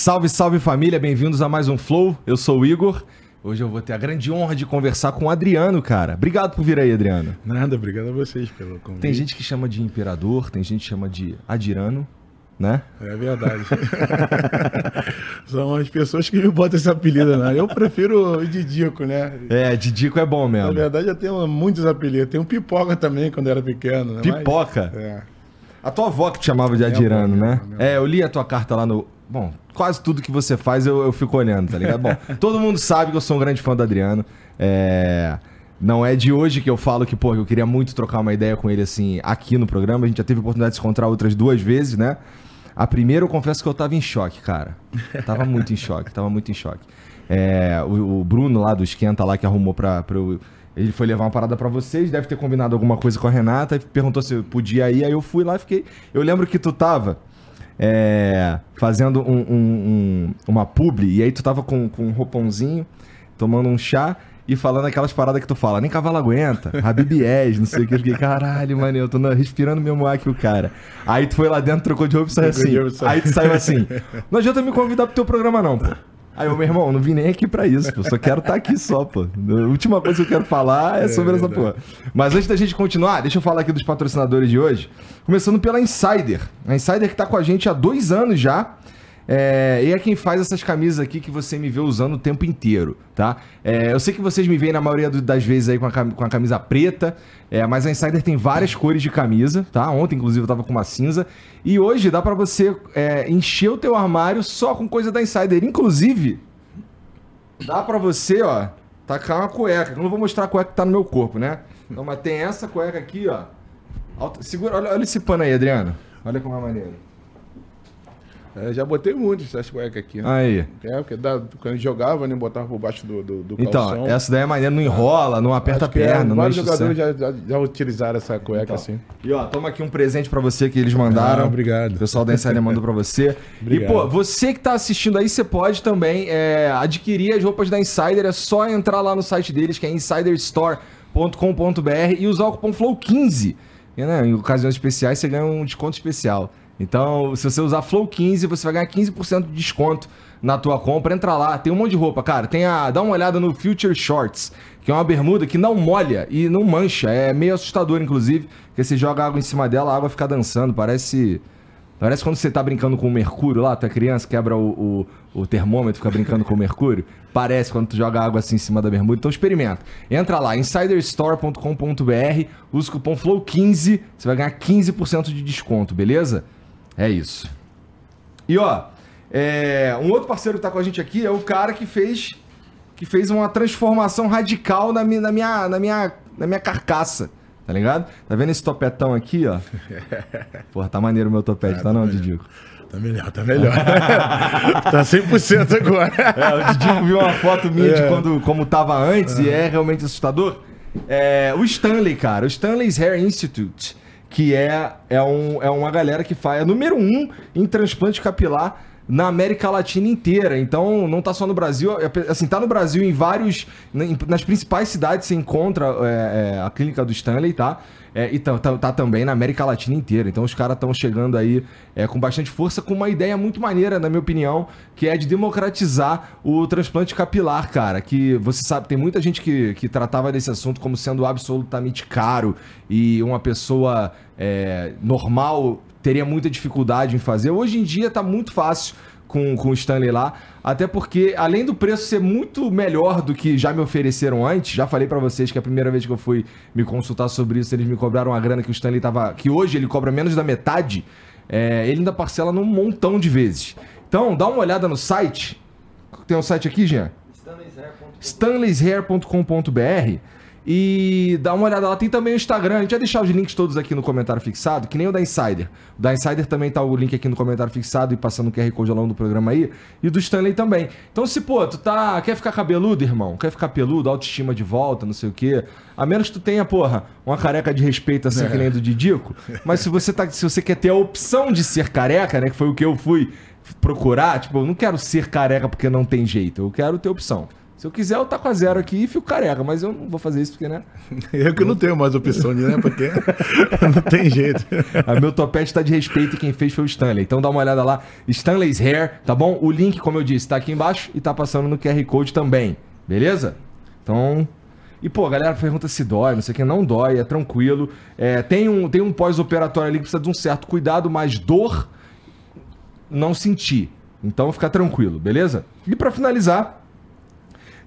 Salve, salve família, bem-vindos a mais um Flow. Eu sou o Igor. Hoje eu vou ter a grande honra de conversar com o Adriano, cara. Obrigado por vir aí, Adriano. Nada, obrigado a vocês pelo convite. Tem gente que chama de imperador, tem gente que chama de Adirano, né? É verdade. São as pessoas que me botam esse apelido, né? Eu prefiro o Didico, né? É, Didico é bom mesmo. Na verdade, eu tenho muitos apelidos. Tem um Pipoca também, quando eu era pequeno. Né? Pipoca? Mas, é. A tua avó que te chamava de Adirano, avó, né? É, eu li a tua carta lá no. Bom, quase tudo que você faz eu, eu fico olhando, tá ligado? Bom, todo mundo sabe que eu sou um grande fã do Adriano. É. Não é de hoje que eu falo que, pô, eu queria muito trocar uma ideia com ele, assim, aqui no programa. A gente já teve a oportunidade de se encontrar outras duas vezes, né? A primeira eu confesso que eu tava em choque, cara. Tava muito em choque, tava muito em choque. É, o, o Bruno lá do Esquenta lá que arrumou pra, pra eu. Ele foi levar uma parada pra vocês, deve ter combinado alguma coisa com a Renata e perguntou se eu podia ir. Aí eu fui lá e fiquei. Eu lembro que tu tava é, fazendo um- um- um- uma publi, e aí tu tava com, com um roupãozinho, tomando um chá e falando aquelas paradas que tu fala, nem cavalo aguenta, Rabibiés, não sei o que. Eu fiquei, caralho, mano, eu tô respirando mesmo ar que o cara. Aí tu foi lá dentro, trocou de roupa e saiu assim. Aí tu saiu assim, não adianta me convidar pro teu programa não, pô. Aí eu, meu irmão, não vim nem aqui pra isso, pô. Só quero estar aqui só, pô. A última coisa que eu quero falar é, sobre essa porra. Mas antes da gente continuar, deixa eu falar aqui dos patrocinadores de hoje. Começando pela Insider. A Insider que tá com a gente há dois anos já. É, e é quem faz essas camisas aqui que você me vê usando o tempo inteiro, tá? É, eu sei que vocês me veem na maioria das vezes aí com a, com a camisa preta, é, mas a Insider tem várias cores de camisa, tá? Ontem, inclusive, eu tava com uma cinza. E hoje dá pra você é, encher o teu armário só com coisa da Insider. Inclusive, dá pra você, ó, tacar uma cueca. Eu não vou mostrar a cueca que tá no meu corpo, né? Mas tem essa cueca aqui, ó. Segura, olha, olha esse pano aí, Adriano. Olha como é maneiro. É, já botei muitas essas cuecas aqui. Né? Aí. É, porque dá- quando jogava, né, botava por baixo do, do, do Então, calção. essa daí é maneira, não enrola, não aperta a Acho é, perna, não Vários jogadores já, já, já utilizaram essa cueca Então. assim. E ó, toma aqui um presente pra você que eles mandaram. Ah, obrigado. O pessoal da Insider mandou pra você. e pô, você que tá assistindo aí, você pode também é, adquirir as roupas da Insider. É só entrar lá no site deles, que é insiderstore.com.br e usar o cupom FLOW15. E, né, em ocasiões especiais você ganha um desconto especial. Então, se você usar FLOW15, você vai ganhar 15% de desconto na tua compra. Entra lá, tem um monte de roupa, cara. Tem a, dá uma olhada no Future Shorts, que é uma bermuda que não molha e não mancha. É meio assustador, inclusive, porque você joga água em cima dela, a água fica dançando, parece Parece quando você tá brincando com o mercúrio lá, tu criança, quebra o, o, o termômetro, fica brincando com o mercúrio. Parece quando tu joga água assim em cima da bermuda. Então experimenta. Entra lá, insiderstore.com.br, usa o cupom FLOW15, você vai ganhar 15% de desconto, beleza? É isso. E ó, é, um outro parceiro que tá com a gente aqui é o cara que fez que fez uma transformação radical na minha, na minha, na minha, na minha carcaça. Tá ligado? Tá vendo esse topetão aqui, ó? Porra, tá maneiro o meu topete, tá não, Didico? Tá melhor, tá melhor. tá 100% agora. É, o Didico viu uma foto minha de É. quando, como tava antes e é realmente assustador. É, o Stanley, cara, o Stanley's Hair Institute, que é, é, um, é uma galera que faz, é número um em transplante capilar na América Latina inteira. Então, não tá só no Brasil, é, assim, tá no Brasil em vários, nas principais cidades você encontra é, é, a clínica do Stanley, tá? É, e tá, tá- tá também na América Latina inteira. Então os caras estão chegando aí é, com bastante força, com uma ideia muito maneira, na minha opinião, que é de democratizar o transplante capilar, cara. Que você sabe, tem muita gente que, que tratava desse assunto como sendo absolutamente caro e uma pessoa é, normal teria muita dificuldade em fazer. Hoje em dia tá muito fácil com, com o Stanley lá. Até porque, além do preço ser muito melhor do que já me ofereceram antes, já falei pra vocês que a primeira vez que eu fui me consultar sobre isso, eles me cobraram uma grana que o Stanley tava. que hoje ele cobra menos da metade. é, ele ainda parcela num montão de vezes. Então, dá uma olhada no site. Tem um site aqui, Jean? stanleyshair.com.br e dá uma olhada lá. Tem também o Instagram. A gente vai deixar os links todos aqui no comentário fixado, que nem o da Insider. O da Insider também tá o link aqui no comentário fixado e passando o QR Code ao longo do programa aí. E do Stanley também. Então, se, pô, tu tá. Quer ficar cabeludo, irmão? Quer ficar peludo, autoestima de volta, não sei o quê. A menos que tu tenha, porra, uma careca de respeito assim, que nem do Didico. Mas se você, tá, se você quer ter a opção de ser careca, né? Que foi o que eu fui procurar, tipo, eu não quero ser careca porque não tem jeito. Eu quero ter opção. Se eu quiser, eu tá com a zero aqui e fico careca, mas eu não vou fazer isso porque, né? Eu que não tenho mais opção de, né? Porque não tem jeito. A meu topete tá de respeito e quem fez foi o Stanley. Então dá uma olhada lá, Stanley's Hair, tá bom? O link, como eu disse, tá aqui embaixo e tá passando no QR Code também, beleza? Então. E, pô, a galera pergunta se dói, não sei o que, não dói, é tranquilo. É, tem um, tem um pós-operatório ali que precisa de um certo cuidado, mas dor não sentir. Então fica tranquilo, beleza? E para finalizar,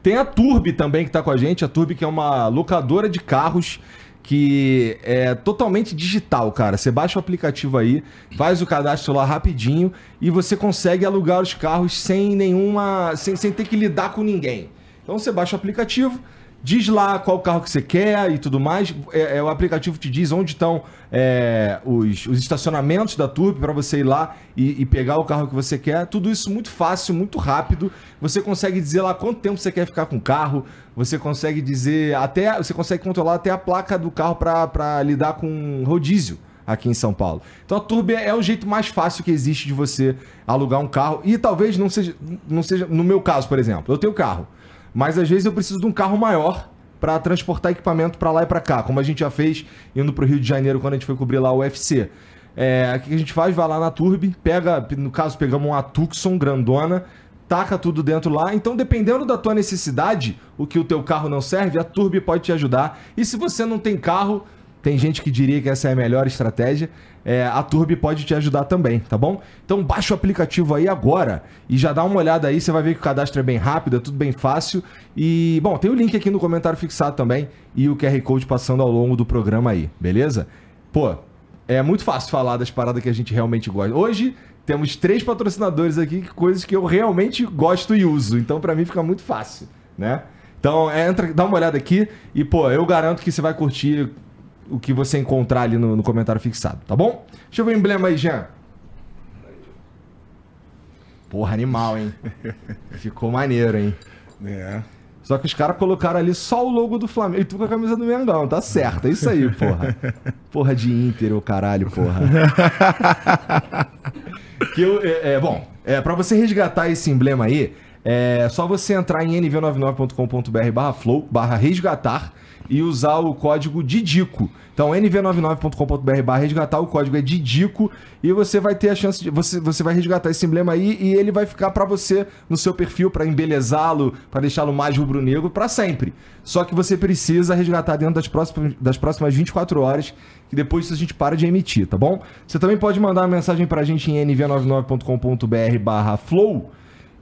tem a Turbi também que está com a gente. A Turbi que é uma locadora de carros que é totalmente digital, cara. Você baixa o aplicativo aí, faz o cadastro lá rapidinho e você consegue alugar os carros sem nenhuma. sem, sem ter que lidar com ninguém. Então você baixa o aplicativo, diz lá qual carro que você quer e tudo mais. É, é o aplicativo te diz onde estão é, os, os, estacionamentos da Turb para você ir lá e, e, pegar o carro que você quer. Tudo isso muito fácil, muito rápido. Você consegue dizer lá quanto tempo você quer ficar com o carro. Você consegue dizer até. Você consegue controlar até a placa do carro para lidar com rodízio aqui em São Paulo. Então a Turbo é o jeito mais fácil que existe de você alugar um carro. E talvez não seja, não seja no meu caso, por exemplo. Eu tenho carro. Mas às vezes eu preciso de um carro maior para transportar equipamento para lá e para cá, como a gente já fez indo para o Rio de Janeiro quando a gente foi cobrir lá o UFC. É, o que a gente faz? Vai lá na Turbi, pega, no caso, pegamos uma Tucson grandona, taca tudo dentro lá. Então, dependendo da tua necessidade, o que o teu carro não serve, a Turbi pode te ajudar. E se você não tem carro, tem gente que diria que essa é a melhor estratégia. É, a Turbi pode te ajudar também, tá bom? Então baixa o aplicativo aí agora e já dá uma olhada aí, você vai ver que o cadastro é bem rápido, é tudo bem fácil. E, bom, tem o link aqui no comentário fixado também e o QR Code passando ao longo do programa aí, beleza? Pô, é muito fácil falar das paradas que a gente realmente gosta. Hoje temos três patrocinadores aqui, coisas que eu realmente gosto e uso, então para mim fica muito fácil, né? Então, entra, dá uma olhada aqui e, pô, eu garanto que você vai curtir o que você encontrar ali no, no comentário fixado, tá bom? Deixa eu ver o emblema aí, Jean. Porra, animal, hein? Ficou maneiro, hein? É. Só que os caras colocaram ali só o logo do Flamengo. E tu com a camisa do Mengão, tá certo. É isso aí, porra. Porra de Inter, o caralho, porra. que eu, é, é, bom, é, pra você resgatar esse emblema aí, é só você entrar em nv99.com.br barra flow, barra resgatar e usar o código DIDICO. Então, nv99.com.br barra resgatar, o código é DIDICO e você vai ter a chance de. Você, você vai resgatar esse emblema aí e ele vai ficar para você no seu perfil, para embelezá-lo, para deixá-lo mais rubro-negro para sempre. Só que você precisa resgatar dentro das próximas, das próximas 24 horas, que depois a gente para de emitir, tá bom? Você também pode mandar uma mensagem pra gente em nv99.com.br barra flow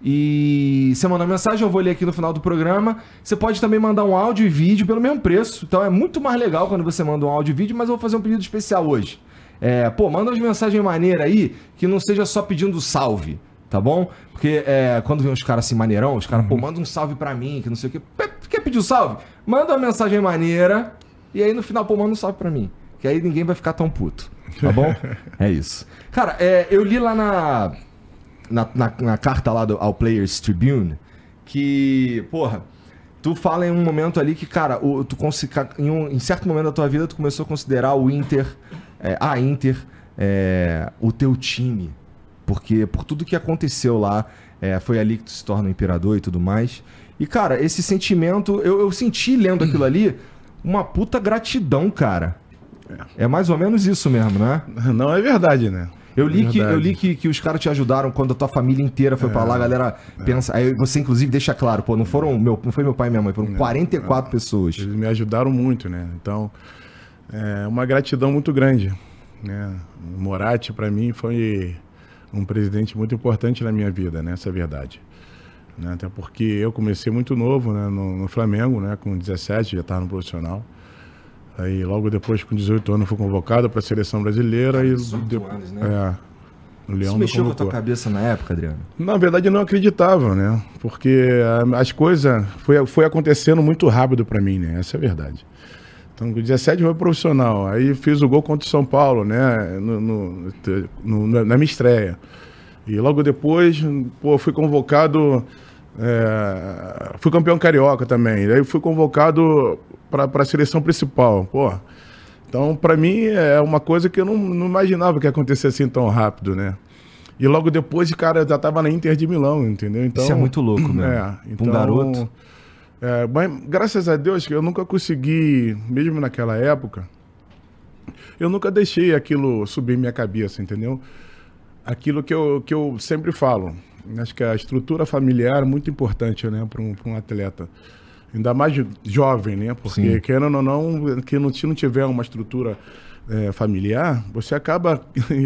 e você manda mensagem, eu vou ler aqui no final do programa. Você pode também mandar um áudio e vídeo pelo mesmo preço. Então é muito mais legal quando você manda um áudio e vídeo, mas eu vou fazer um pedido especial hoje. É, pô, manda umas mensagens maneiras aí que não seja só pedindo salve, tá bom? Porque é, quando vem uns caras assim maneirão, os caras, uhum. pô, manda um salve pra mim, que não sei o quê. Quer pedir um salve? Manda uma mensagem maneira e aí no final, pô, manda um salve pra mim. Que aí ninguém vai ficar tão puto, tá bom? é isso. Cara, é, eu li lá na na, na, na carta lá do, ao Players Tribune que, porra, tu fala em um momento ali que, cara, o, tu em, um, em certo momento da tua vida tu começou a considerar o Inter, é, a Inter, é, o teu time. Porque por tudo que aconteceu lá, é, foi ali que tu se torna um imperador e tudo mais. E, cara, esse sentimento, eu, eu senti lendo aquilo ali uma puta gratidão, cara. É mais ou menos isso mesmo, né? Não é verdade, né? Eu li, que, eu li que, que os caras te ajudaram quando a tua família inteira foi é, pra lá, a galera é. pensa. Aí você, inclusive, deixa claro, pô, não foram. Meu, não foi meu pai e minha mãe, foram 44 é, pessoas. Eles me ajudaram muito, né? Então, é uma gratidão muito grande. Né? O Moratti, para mim, foi um presidente muito importante na minha vida, né? Essa é a verdade. Né? Até porque eu comecei muito novo né? no, no Flamengo, né? com 17, já estava no profissional. Aí logo depois, com 18 anos, fui convocado para a seleção brasileira. 18 e anos, né? É, o Leão Isso mexeu com a tua cabeça na época, Adriano? Na verdade, eu não acreditava, né? Porque as coisas foi, foi acontecendo muito rápido para mim, né? Essa é a verdade. Então, com 17 foi profissional. Aí fiz o gol contra o São Paulo, né? No, no, no, na minha estreia. E logo depois, pô, fui convocado. É, fui campeão carioca também. Aí fui convocado para a seleção principal. Pô, então, para mim, é uma coisa que eu não, não imaginava que ia acontecer assim tão rápido, né? E logo depois, cara, já tava na Inter de Milão, entendeu? Então, Isso é muito louco, né? Então, um garoto. É, mas graças a Deus que eu nunca consegui, mesmo naquela época, eu nunca deixei aquilo subir minha cabeça, entendeu? Aquilo que eu, que eu sempre falo. Acho que a estrutura familiar é muito importante, né, para um, um atleta. Ainda mais jovem, né? Porque, Sim. querendo ou não, que não, se não tiver uma estrutura é, familiar, você acaba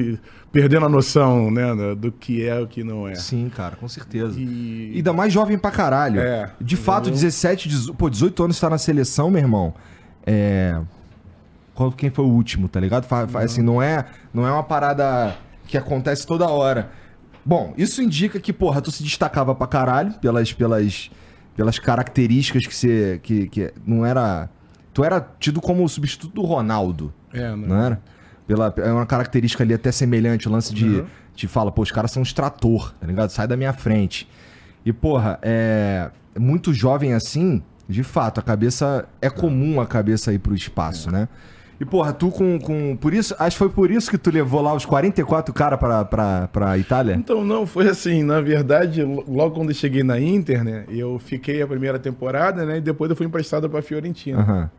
perdendo a noção, né, do que é o que não é. Sim, cara, com certeza. E... Ainda mais jovem pra caralho. É. De fato, 17, 18, pô, 18 anos tá na seleção, meu irmão. É. Quem foi o último, tá ligado? Não. Assim, não é, não é uma parada que acontece toda hora. Bom, isso indica que, porra, tu se destacava pra caralho pelas, pelas, pelas características que você. Que, que não era. Tu era tido como o substituto do Ronaldo. É, não, não era? Pela, é uma característica ali até semelhante, o lance de. Uhum. Te fala, pô, os caras são um extrator, tá ligado? Sai da minha frente. E, porra, é. Muito jovem assim, de fato, a cabeça. É comum a cabeça ir pro espaço, é. né? E, porra, tu com, com. Por isso. Acho que foi por isso que tu levou lá os 44 caras pra, pra, pra Itália? Então, não, foi assim. Na verdade, logo quando eu cheguei na Inter, né? Eu fiquei a primeira temporada, né? E depois eu fui emprestado pra Fiorentina. Uhum.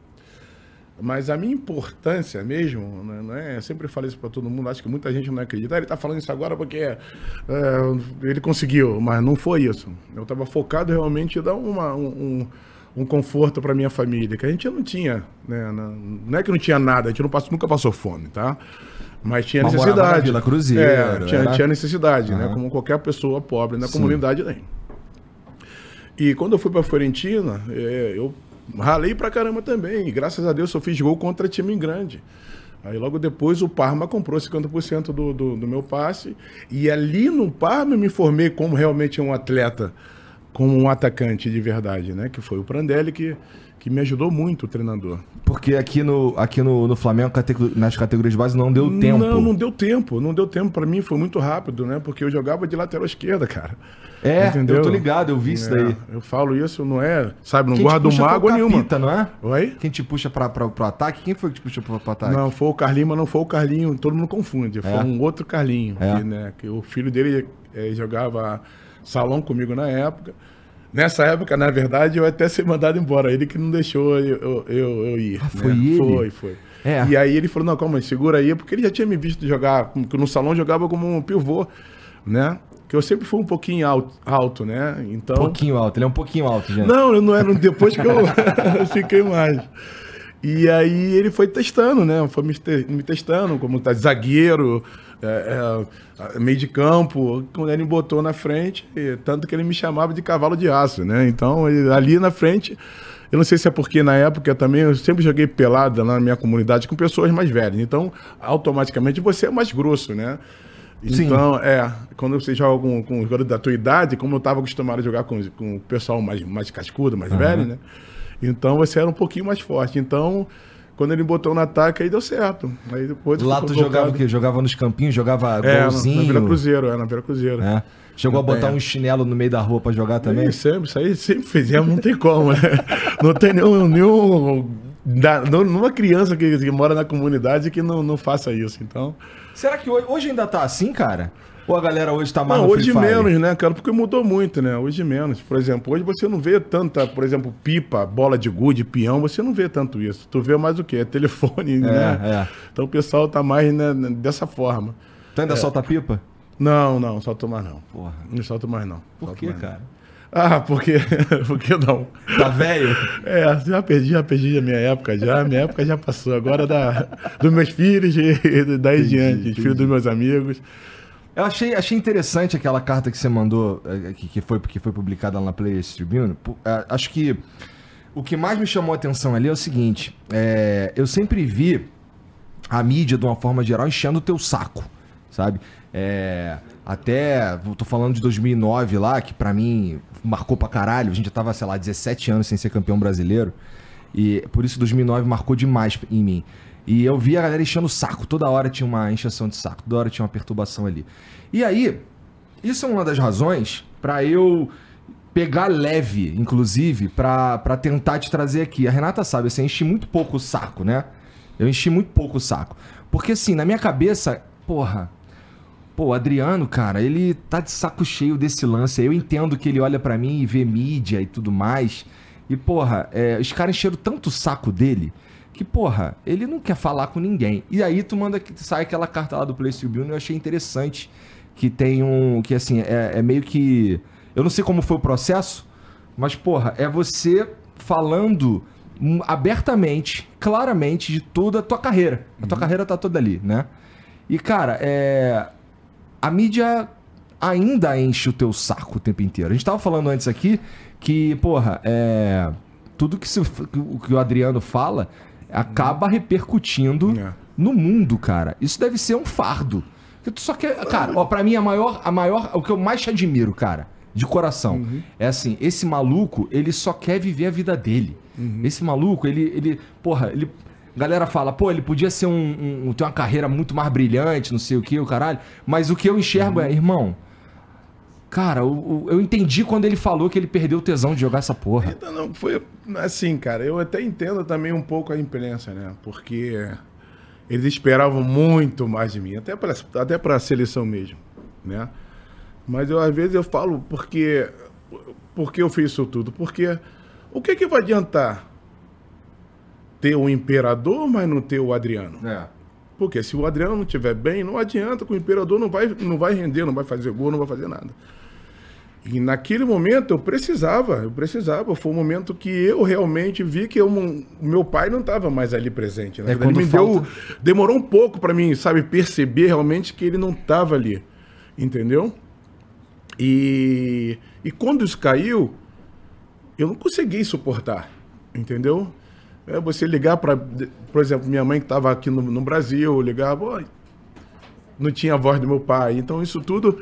Mas a minha importância mesmo, né, não é? Eu sempre falo isso para todo mundo, acho que muita gente não acredita. Ah, ele está falando isso agora porque é, ele conseguiu, mas não foi isso. Eu estava focado realmente em dar uma, um, um conforto para minha família, que a gente não tinha, né? Não é que não tinha nada, a gente não passou, nunca passou fome, tá? Mas tinha mas necessidade. Vila Cruzeiro, é, tinha, tinha necessidade, uhum. né? Como qualquer pessoa pobre na Sim. comunidade tem. E quando eu fui para Fiorentina, é, eu ralei pra caramba também. E graças a Deus eu fiz gol contra time grande. Aí logo depois o Parma comprou 50% do, do, do meu passe. E ali no Parma eu me formei como realmente um atleta, como um atacante de verdade, né? Que foi o Prandelli que que me ajudou muito o treinador. Porque aqui no, aqui no, no Flamengo, nas categorias de base, não deu tempo. Não, não deu tempo. Não deu tempo. Para mim foi muito rápido, né? Porque eu jogava de lateral esquerda, cara. É, Entendeu? eu tô ligado, eu vi isso é, daí. Eu falo isso, não é, sabe, não guardo mágoa nenhuma. não é? Oi? Quem te puxa pra, pra, pro ataque? Quem foi que te puxou pro, pro ataque? Não, foi o Carlinho, mas não foi o Carlinho, todo mundo confunde. Foi é. um outro Carlinho, é. que, né, que o filho dele é, jogava salão comigo na época. Nessa época, na verdade, eu até ser mandado embora. Ele que não deixou eu, eu, eu ir. Ah, foi né? ele? Foi, foi. É. E aí ele falou, não, calma aí, segura aí, porque ele já tinha me visto jogar, que no salão jogava como um pivô, né? Que eu sempre fui um pouquinho alto, alto né? Então... Pouquinho alto, ele é um pouquinho alto, gente. Não, eu não era, depois que eu fiquei mais. E aí ele foi testando, né? Foi me, te me testando, como tá zagueiro, é, é, meio de campo, quando ele me botou na frente, tanto que ele me chamava de cavalo de aço, né? Então, ele, ali na frente, eu não sei se é porque na época também eu sempre joguei pelada na minha comunidade com pessoas mais velhas. Então, automaticamente você é mais grosso, né? Então, Sim. é, quando você joga com, com os jogadores da tua idade, como eu estava acostumado a jogar com, com o pessoal mais, mais cascudo, mais uhum. velho, né? Então você era um pouquinho mais forte. Então, quando ele botou no ataque, aí deu certo. Aí depois Lá tu jogava o quê? Jogava nos campinhos, jogava é, golzinho? Na, na Vila Cruzeiro, é, na Vila Cruzeiro. É. Chegou a botar um chinelo no meio da rua pra jogar também? Sempre, isso aí sempre fizemos, não tem como, né? Não tem nenhum. nenhum da, numa criança que, que, mora na comunidade que não, não faça isso, então. Será que hoje, hoje ainda tá assim, cara? Ou a galera hoje tá mais não, hoje menos, né, cara? Porque mudou muito, né? Hoje menos. Por exemplo, hoje você não vê tanta, por exemplo, pipa, bola de gude, peão, você não vê tanto isso. Tu vê mais o quê? É telefone, é, né? É. Então o pessoal tá mais né, dessa forma. Tu ainda é. solta pipa? Não, não, solto mais não. Porra. Não solto mais não. Por quê, cara? Não. Ah, porque, porque não. Tá velho? É, já perdi, já perdi a minha época já. Minha época já passou. Agora da, dos meus filhos e daí entendi, diante, filhos dos meus amigos. Eu achei, achei interessante aquela carta que você mandou, eh, que, que, foi, que foi publicada lá na Players Tribune. Eh, acho que o que mais me chamou a atenção ali é o seguinte: é, eu sempre vi a mídia, de uma forma geral, enchendo o teu saco, sabe? É, até, tô falando de 2009 lá, que para mim marcou pra caralho. A gente já tava, sei lá, 17 anos sem ser campeão brasileiro. E por isso 2009 marcou demais em mim. E eu via a galera enchendo o saco. Toda hora tinha uma encheção de saco. Toda hora tinha uma perturbação ali. E aí, isso é uma das razões para eu pegar leve, inclusive, para tentar te trazer aqui. A Renata sabe, assim, eu enchi muito pouco o saco, né? Eu enchi muito pouco o saco. Porque, assim, na minha cabeça, porra. Pô, o Adriano, cara, ele tá de saco cheio desse lance. Eu entendo que ele olha para mim e vê mídia e tudo mais. E, porra, é, os caras encheram tanto o saco dele que, porra, ele não quer falar com ninguém. E aí tu manda que sai aquela carta lá do Place Build, eu achei interessante que tem um. que assim, é, é meio que. Eu não sei como foi o processo, mas, porra, é você falando hum, abertamente, claramente, de toda a tua carreira. A tua carreira tá toda ali, né? E, cara, é. A mídia ainda enche o teu saco o tempo inteiro. A gente tava falando antes aqui que, porra, é. Tudo que, se, que o Adriano fala acaba repercutindo É. no mundo, cara. Isso deve ser um fardo. Que tu só quer. Cara, ó, pra mim a maior, a maior. O que eu mais te admiro, cara, de coração, é assim, esse maluco, ele só quer viver a vida dele. Esse maluco, ele, ele. Porra, ele. Galera fala, pô, ele podia ser um, um- ter uma carreira muito mais brilhante, não sei o que, o caralho. Mas o que eu enxergo é, irmão. Cara, o- eu entendi quando ele falou que ele perdeu o tesão de jogar essa porra. Então, não, foi assim, cara. Eu até entendo também um pouco a imprensa, né? Porque eles esperavam muito mais de mim, até para até para a seleção mesmo, né? Mas eu às vezes eu falo porque porque eu fiz isso tudo, porque o que que vai adiantar ter o imperador, mas não ter o Adriano? É. Porque se o Adriano não estiver bem, não adianta que o imperador não vai, não vai render, não vai fazer gol, não vai fazer nada. E naquele momento eu precisava, eu precisava. Foi um momento que eu realmente vi que eu meu pai não estava mais ali presente. Né? É, Ele me falta- deu, demorou um pouco para mim, sabe, perceber realmente que ele não estava ali, entendeu? E, e quando isso caiu, eu não consegui suportar, entendeu? É você ligar para, por exemplo, minha mãe que estava aqui no, no Brasil, ligava, "Oi", não tinha a voz do meu pai. Então isso tudo,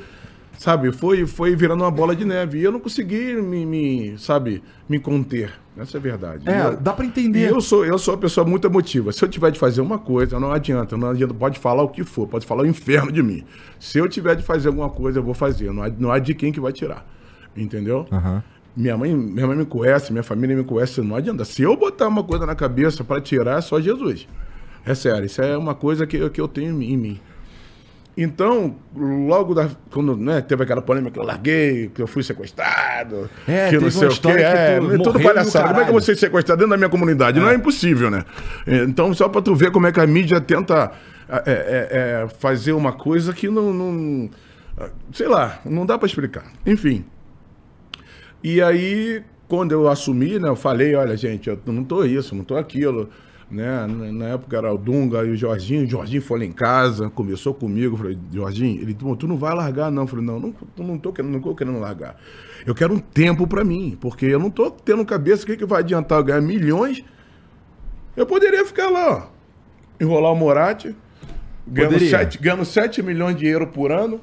sabe, foi, foi virando uma bola de neve. E eu não consegui me, me, sabe, me conter. Essa é a verdade. É, eu- dá pra E entender. eu sou, eu sou uma pessoa muito emotiva. Se eu tiver de fazer uma coisa, não adianta. Não adianta. Pode falar o que for, pode falar o inferno de mim. Se eu tiver de fazer alguma coisa, eu vou fazer. Não há, não há de quem que vai tirar. Entendeu? Aham. Minha mãe, minha mãe me conhece, minha família me conhece, não adianta. Se eu botar uma coisa na cabeça para tirar, é só Jesus. É sério, isso é uma coisa que, eu- que eu tenho em mim. Então, logo da, quando né, teve aquela polêmica que eu larguei, que eu fui sequestrado, É, que não sei o quê, que é, tu tudo palhaçada. Como é que eu vou ser sequestrado dentro da minha comunidade? Não é impossível, né? Então, só para tu ver como é que a mídia tenta é, é, é, fazer uma coisa que não, não- sei lá, não dá para explicar. Enfim, e aí, quando eu assumi, né, eu falei, olha, gente, eu não tô isso, não tô aquilo. Né? Na época era o Dunga e o Jorginho. O Jorginho foi lá em casa, conversou comigo. Falei, Jorginho, ele tu, tu não vai largar, não. Eu falei, não, não, não, tô, querendo, não tô querendo largar. Eu quero um tempo pra mim, porque eu não tô tendo cabeça. O que, que vai adiantar eu ganhar milhões? Eu poderia ficar lá, ó, enrolar o Moratti, ganhando Poderia. 7, ganhando 7 milhões de euros por ano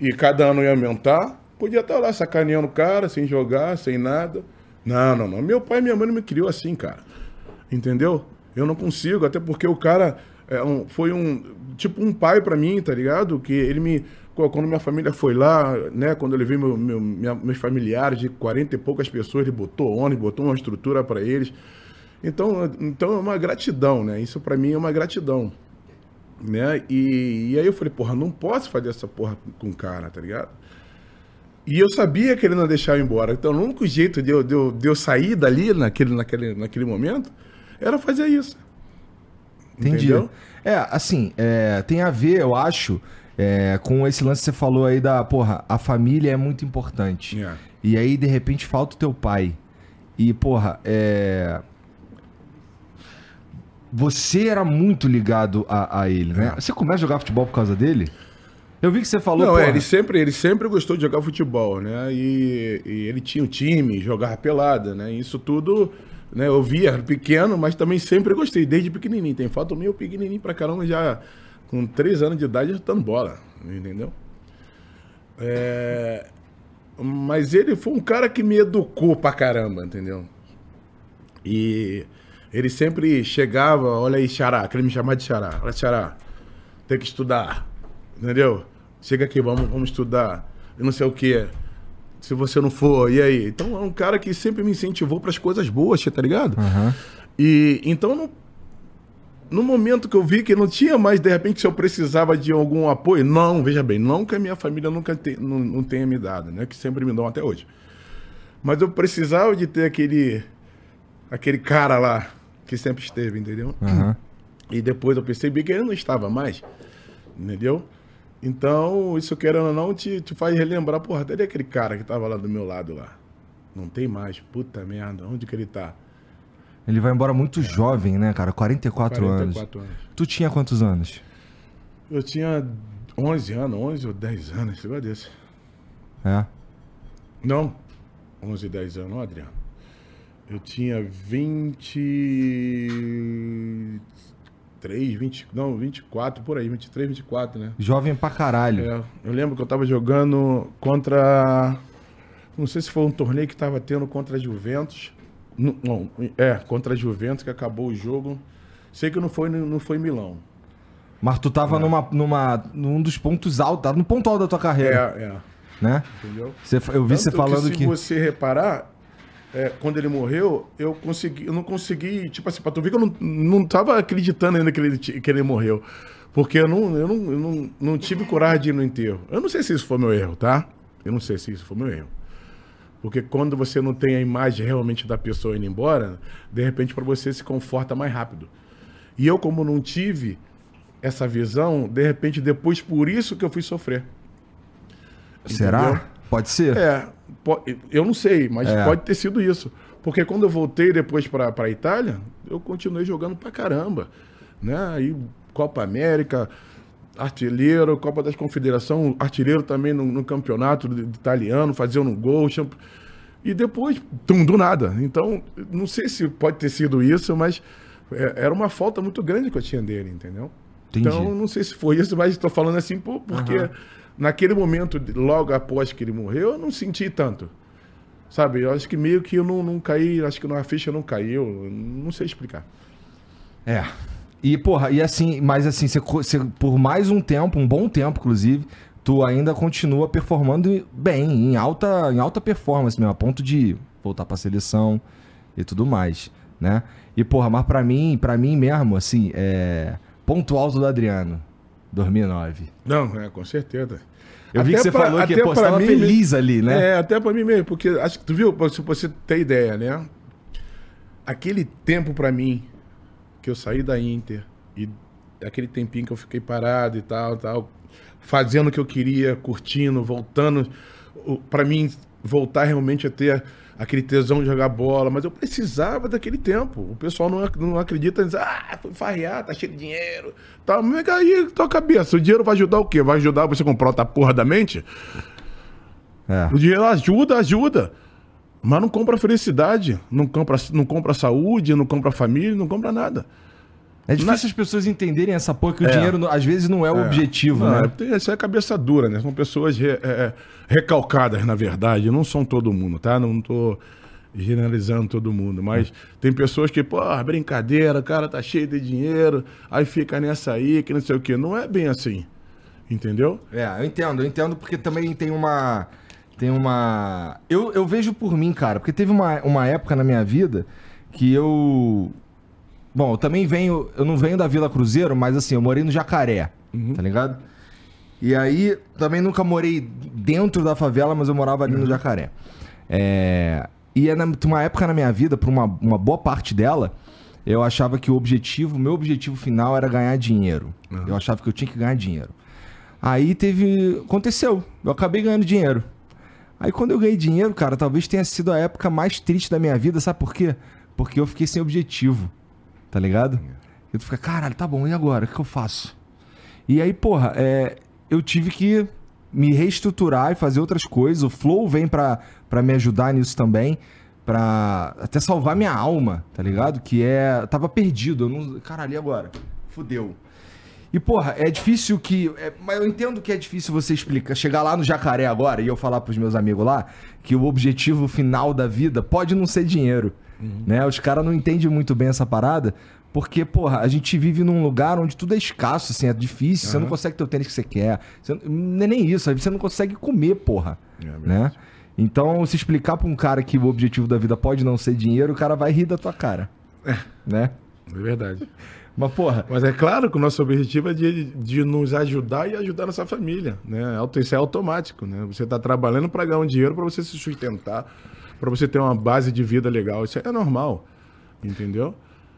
e cada ano ia aumentar. Podia estar lá sacaneando o cara, sem jogar, sem nada. Não, não, não. Meu pai e minha mãe não me criou assim, cara. Entendeu? Eu não consigo, até porque o cara é um- foi um tipo um pai pra mim, tá ligado? Que ele me quando minha família foi lá, né, quando ele viu meu, meu- minha- meus familiares de 40 e poucas pessoas, ele botou ônibus, botou uma estrutura pra eles. Então, então é uma gratidão, né? Isso pra mim é uma gratidão né? E, e aí eu falei, porra, não posso fazer essa porra com o cara, tá ligado? E eu sabia que ele não eu embora. Então o único jeito de eu, de eu, de eu sair dali naquele, naquele, naquele momento era fazer isso. Entendi. Entendeu? É, assim, é, tem a ver, eu acho, é, com esse lance que você falou aí da, porra, a família é muito importante. É. E aí, de repente, falta o teu pai. E, porra, é. Você era muito ligado a, a ele, né? Você começa a jogar futebol por causa dele? Eu vi que você falou, É. Não, porra, é, ele sempre, ele sempre gostou de jogar futebol, né? E, e ele tinha um time, jogava pelada, né? Isso tudo, né? Eu via, pequeno, mas também sempre gostei, desde pequenininho. Tem foto minha, eu pequenininho pra caramba, já com três anos de idade, dando bola, entendeu? É, mas ele foi um cara que me educou pra caramba, entendeu? E ele sempre chegava, olha aí, Xará, queria me chamar de Xará. Olha, Xará, tem que estudar, entendeu? Chega aqui, vamos, vamos estudar, eu não sei o quê. Se você não for, e aí? Então é um cara que sempre me incentivou para as coisas boas, tá ligado? Aham. E então no, no momento que eu vi que não tinha mais, de repente, se eu precisava de algum apoio, não, veja bem, não que a minha família nunca te, não, não tenha me dado, né? Que sempre me dão até hoje. Mas eu precisava de ter aquele, aquele cara lá que sempre esteve, entendeu? Aham. E depois eu percebi que ele não estava mais, entendeu? Então, isso querendo ou não, te, te faz relembrar, porra, cadê aquele cara que tava lá do meu lado lá? Não tem mais, puta merda, onde que ele tá? Ele vai embora muito jovem, né, cara? 44, anos. 44 anos. Tu tinha quantos anos? Eu tinha 11 anos, 11 ou 10 anos, esse negócio desse. É. Não, 11, 10 anos, não, Adriano. Eu tinha 23, 20, não, 24, por aí, 23, 24, né? Jovem pra caralho. É, eu lembro que eu tava jogando contra. Não sei se foi um torneio que tava tendo contra a Juventus. Não, não, é, contra a Juventus, que acabou o jogo. Sei que não foi, não foi em Milão. Mas tu tava numa, numa, num dos pontos altos, tá no ponto alto da tua É, carreira, é. né? Entendeu? Você, eu vi você falando se que... você reparar, é, quando ele morreu, eu consegui, eu não consegui, tipo assim, pra tu ver que eu não, não tava acreditando ainda que ele, que ele morreu. Porque eu não, eu, não, eu não, não tive coragem de ir no enterro. Eu não sei se isso foi meu erro, tá? Eu não sei se isso foi meu erro. Porque quando você não tem a imagem realmente da pessoa indo embora, de repente para você se conforta mais rápido. E eu, como não tive essa visão, de repente depois por isso que eu fui sofrer. Será? Pode ser. É, eu não sei, mas É. pode ter sido isso. Porque quando eu voltei depois pra, pra Itália, eu continuei jogando pra caramba. Né? Aí, Copa América, artilheiro, Copa das Confederações, artilheiro também no, no campeonato italiano, fazendo um gol. champ- E depois, tum, do nada. Então, não sei se pode ter sido isso, mas é, era uma falta muito grande que eu tinha dele, entendeu? Entendi. Então, não sei se foi isso, mas estou falando assim por- porque naquele momento, logo após que ele morreu, eu não senti tanto. Sabe? Eu acho que meio que eu não, não caí, acho que na ficha não caiu, não sei explicar. É. E, porra, e assim, mas assim, você, você- por mais um tempo, um bom tempo, inclusive, tu ainda continua performando bem, em alta, em alta performance mesmo, a ponto de voltar pra seleção e tudo mais, né? E, porra, mas pra mim, pra mim mesmo, assim, é. Ponto alto do Adriano, 2009. Não, é, com certeza. Eu vi que você pra- falou que, até pô, você pra tava mim feliz ali, né? É, até pra mim mesmo, porque acho que tu viu, se você ter ideia, né? Aquele tempo pra mim que eu saí da Inter e aquele tempinho que eu fiquei parado e tal, tal, fazendo o que eu queria, curtindo, voltando, pra mim voltar realmente a ter aquele tesão de jogar bola, mas eu precisava daquele tempo. O pessoal não, não acredita, diz, ah, foi farrear, tá cheio de dinheiro, tal, mas aí tua cabeça, o dinheiro vai ajudar o quê? Vai ajudar você a comprar outra porra da mente? É. O dinheiro ajuda, ajuda. Mas não compra felicidade, não compra, não compra saúde, não compra família, não compra nada. É difícil as pessoas entenderem essa porra que o É. dinheiro não- às vezes não é o objetivo, Não, né? é- tem- Isso é cabeça dura, né? São pessoas re- é, é, recalcadas, na verdade. Não são todo mundo, tá? Não tô generalizando todo mundo. Mas tem pessoas que, pô, brincadeira, o cara tá cheio de dinheiro, aí fica nessa aí, que não sei o quê. Não é bem assim. Entendeu? É, eu entendo, eu entendo porque também tem uma. Tem uma. Eu, eu vejo por mim, cara, porque teve uma, uma época na minha vida que eu. Bom, eu também venho. Eu não venho da Vila Cruzeiro, mas assim, eu morei no Jacaré, tá ligado? E aí, também nunca morei dentro da favela, mas eu morava ali no Jacaré. É, e é uma época na minha vida, por uma, uma boa parte dela, eu achava que o objetivo, o meu objetivo final era ganhar dinheiro. Eu achava que eu tinha que ganhar dinheiro. Aí teve. Aconteceu. Eu acabei ganhando dinheiro. Aí quando eu ganhei dinheiro, cara, talvez tenha sido a época mais triste da minha vida, sabe por quê? Porque eu fiquei sem objetivo. Tá ligado? E tu fica, caralho, tá bom, e agora? O que eu faço? E aí, porra, é, eu tive que me reestruturar e fazer outras coisas. O Flow vem pra, pra me ajudar nisso também. Pra até salvar minha alma, tá ligado? Que é. Tava perdido. Eu não, caralho, e agora? Fudeu. E, porra, é difícil que. é, mas eu entendo que é difícil você explicar. Chegar lá no jacaré agora e eu falar pros meus amigos lá que o objetivo final da vida pode não ser dinheiro. Né? Os caras não entendem muito bem essa parada. Porque, porra, a gente vive num lugar onde tudo é escasso, assim, é difícil. Você não consegue ter o tênis que você quer. Você, não é nem isso, aí você não consegue comer, porra. É né? Então, se explicar pra um cara que o objetivo da vida pode não ser dinheiro, o cara vai rir da tua cara. Né? É verdade. Mas, porra, Mas é claro que o nosso objetivo é de, de nos ajudar e ajudar nossa família, né? Isso é automático, né? Você está trabalhando para ganhar um dinheiro para você se sustentar, para você ter uma base de vida legal. Isso é normal, entendeu?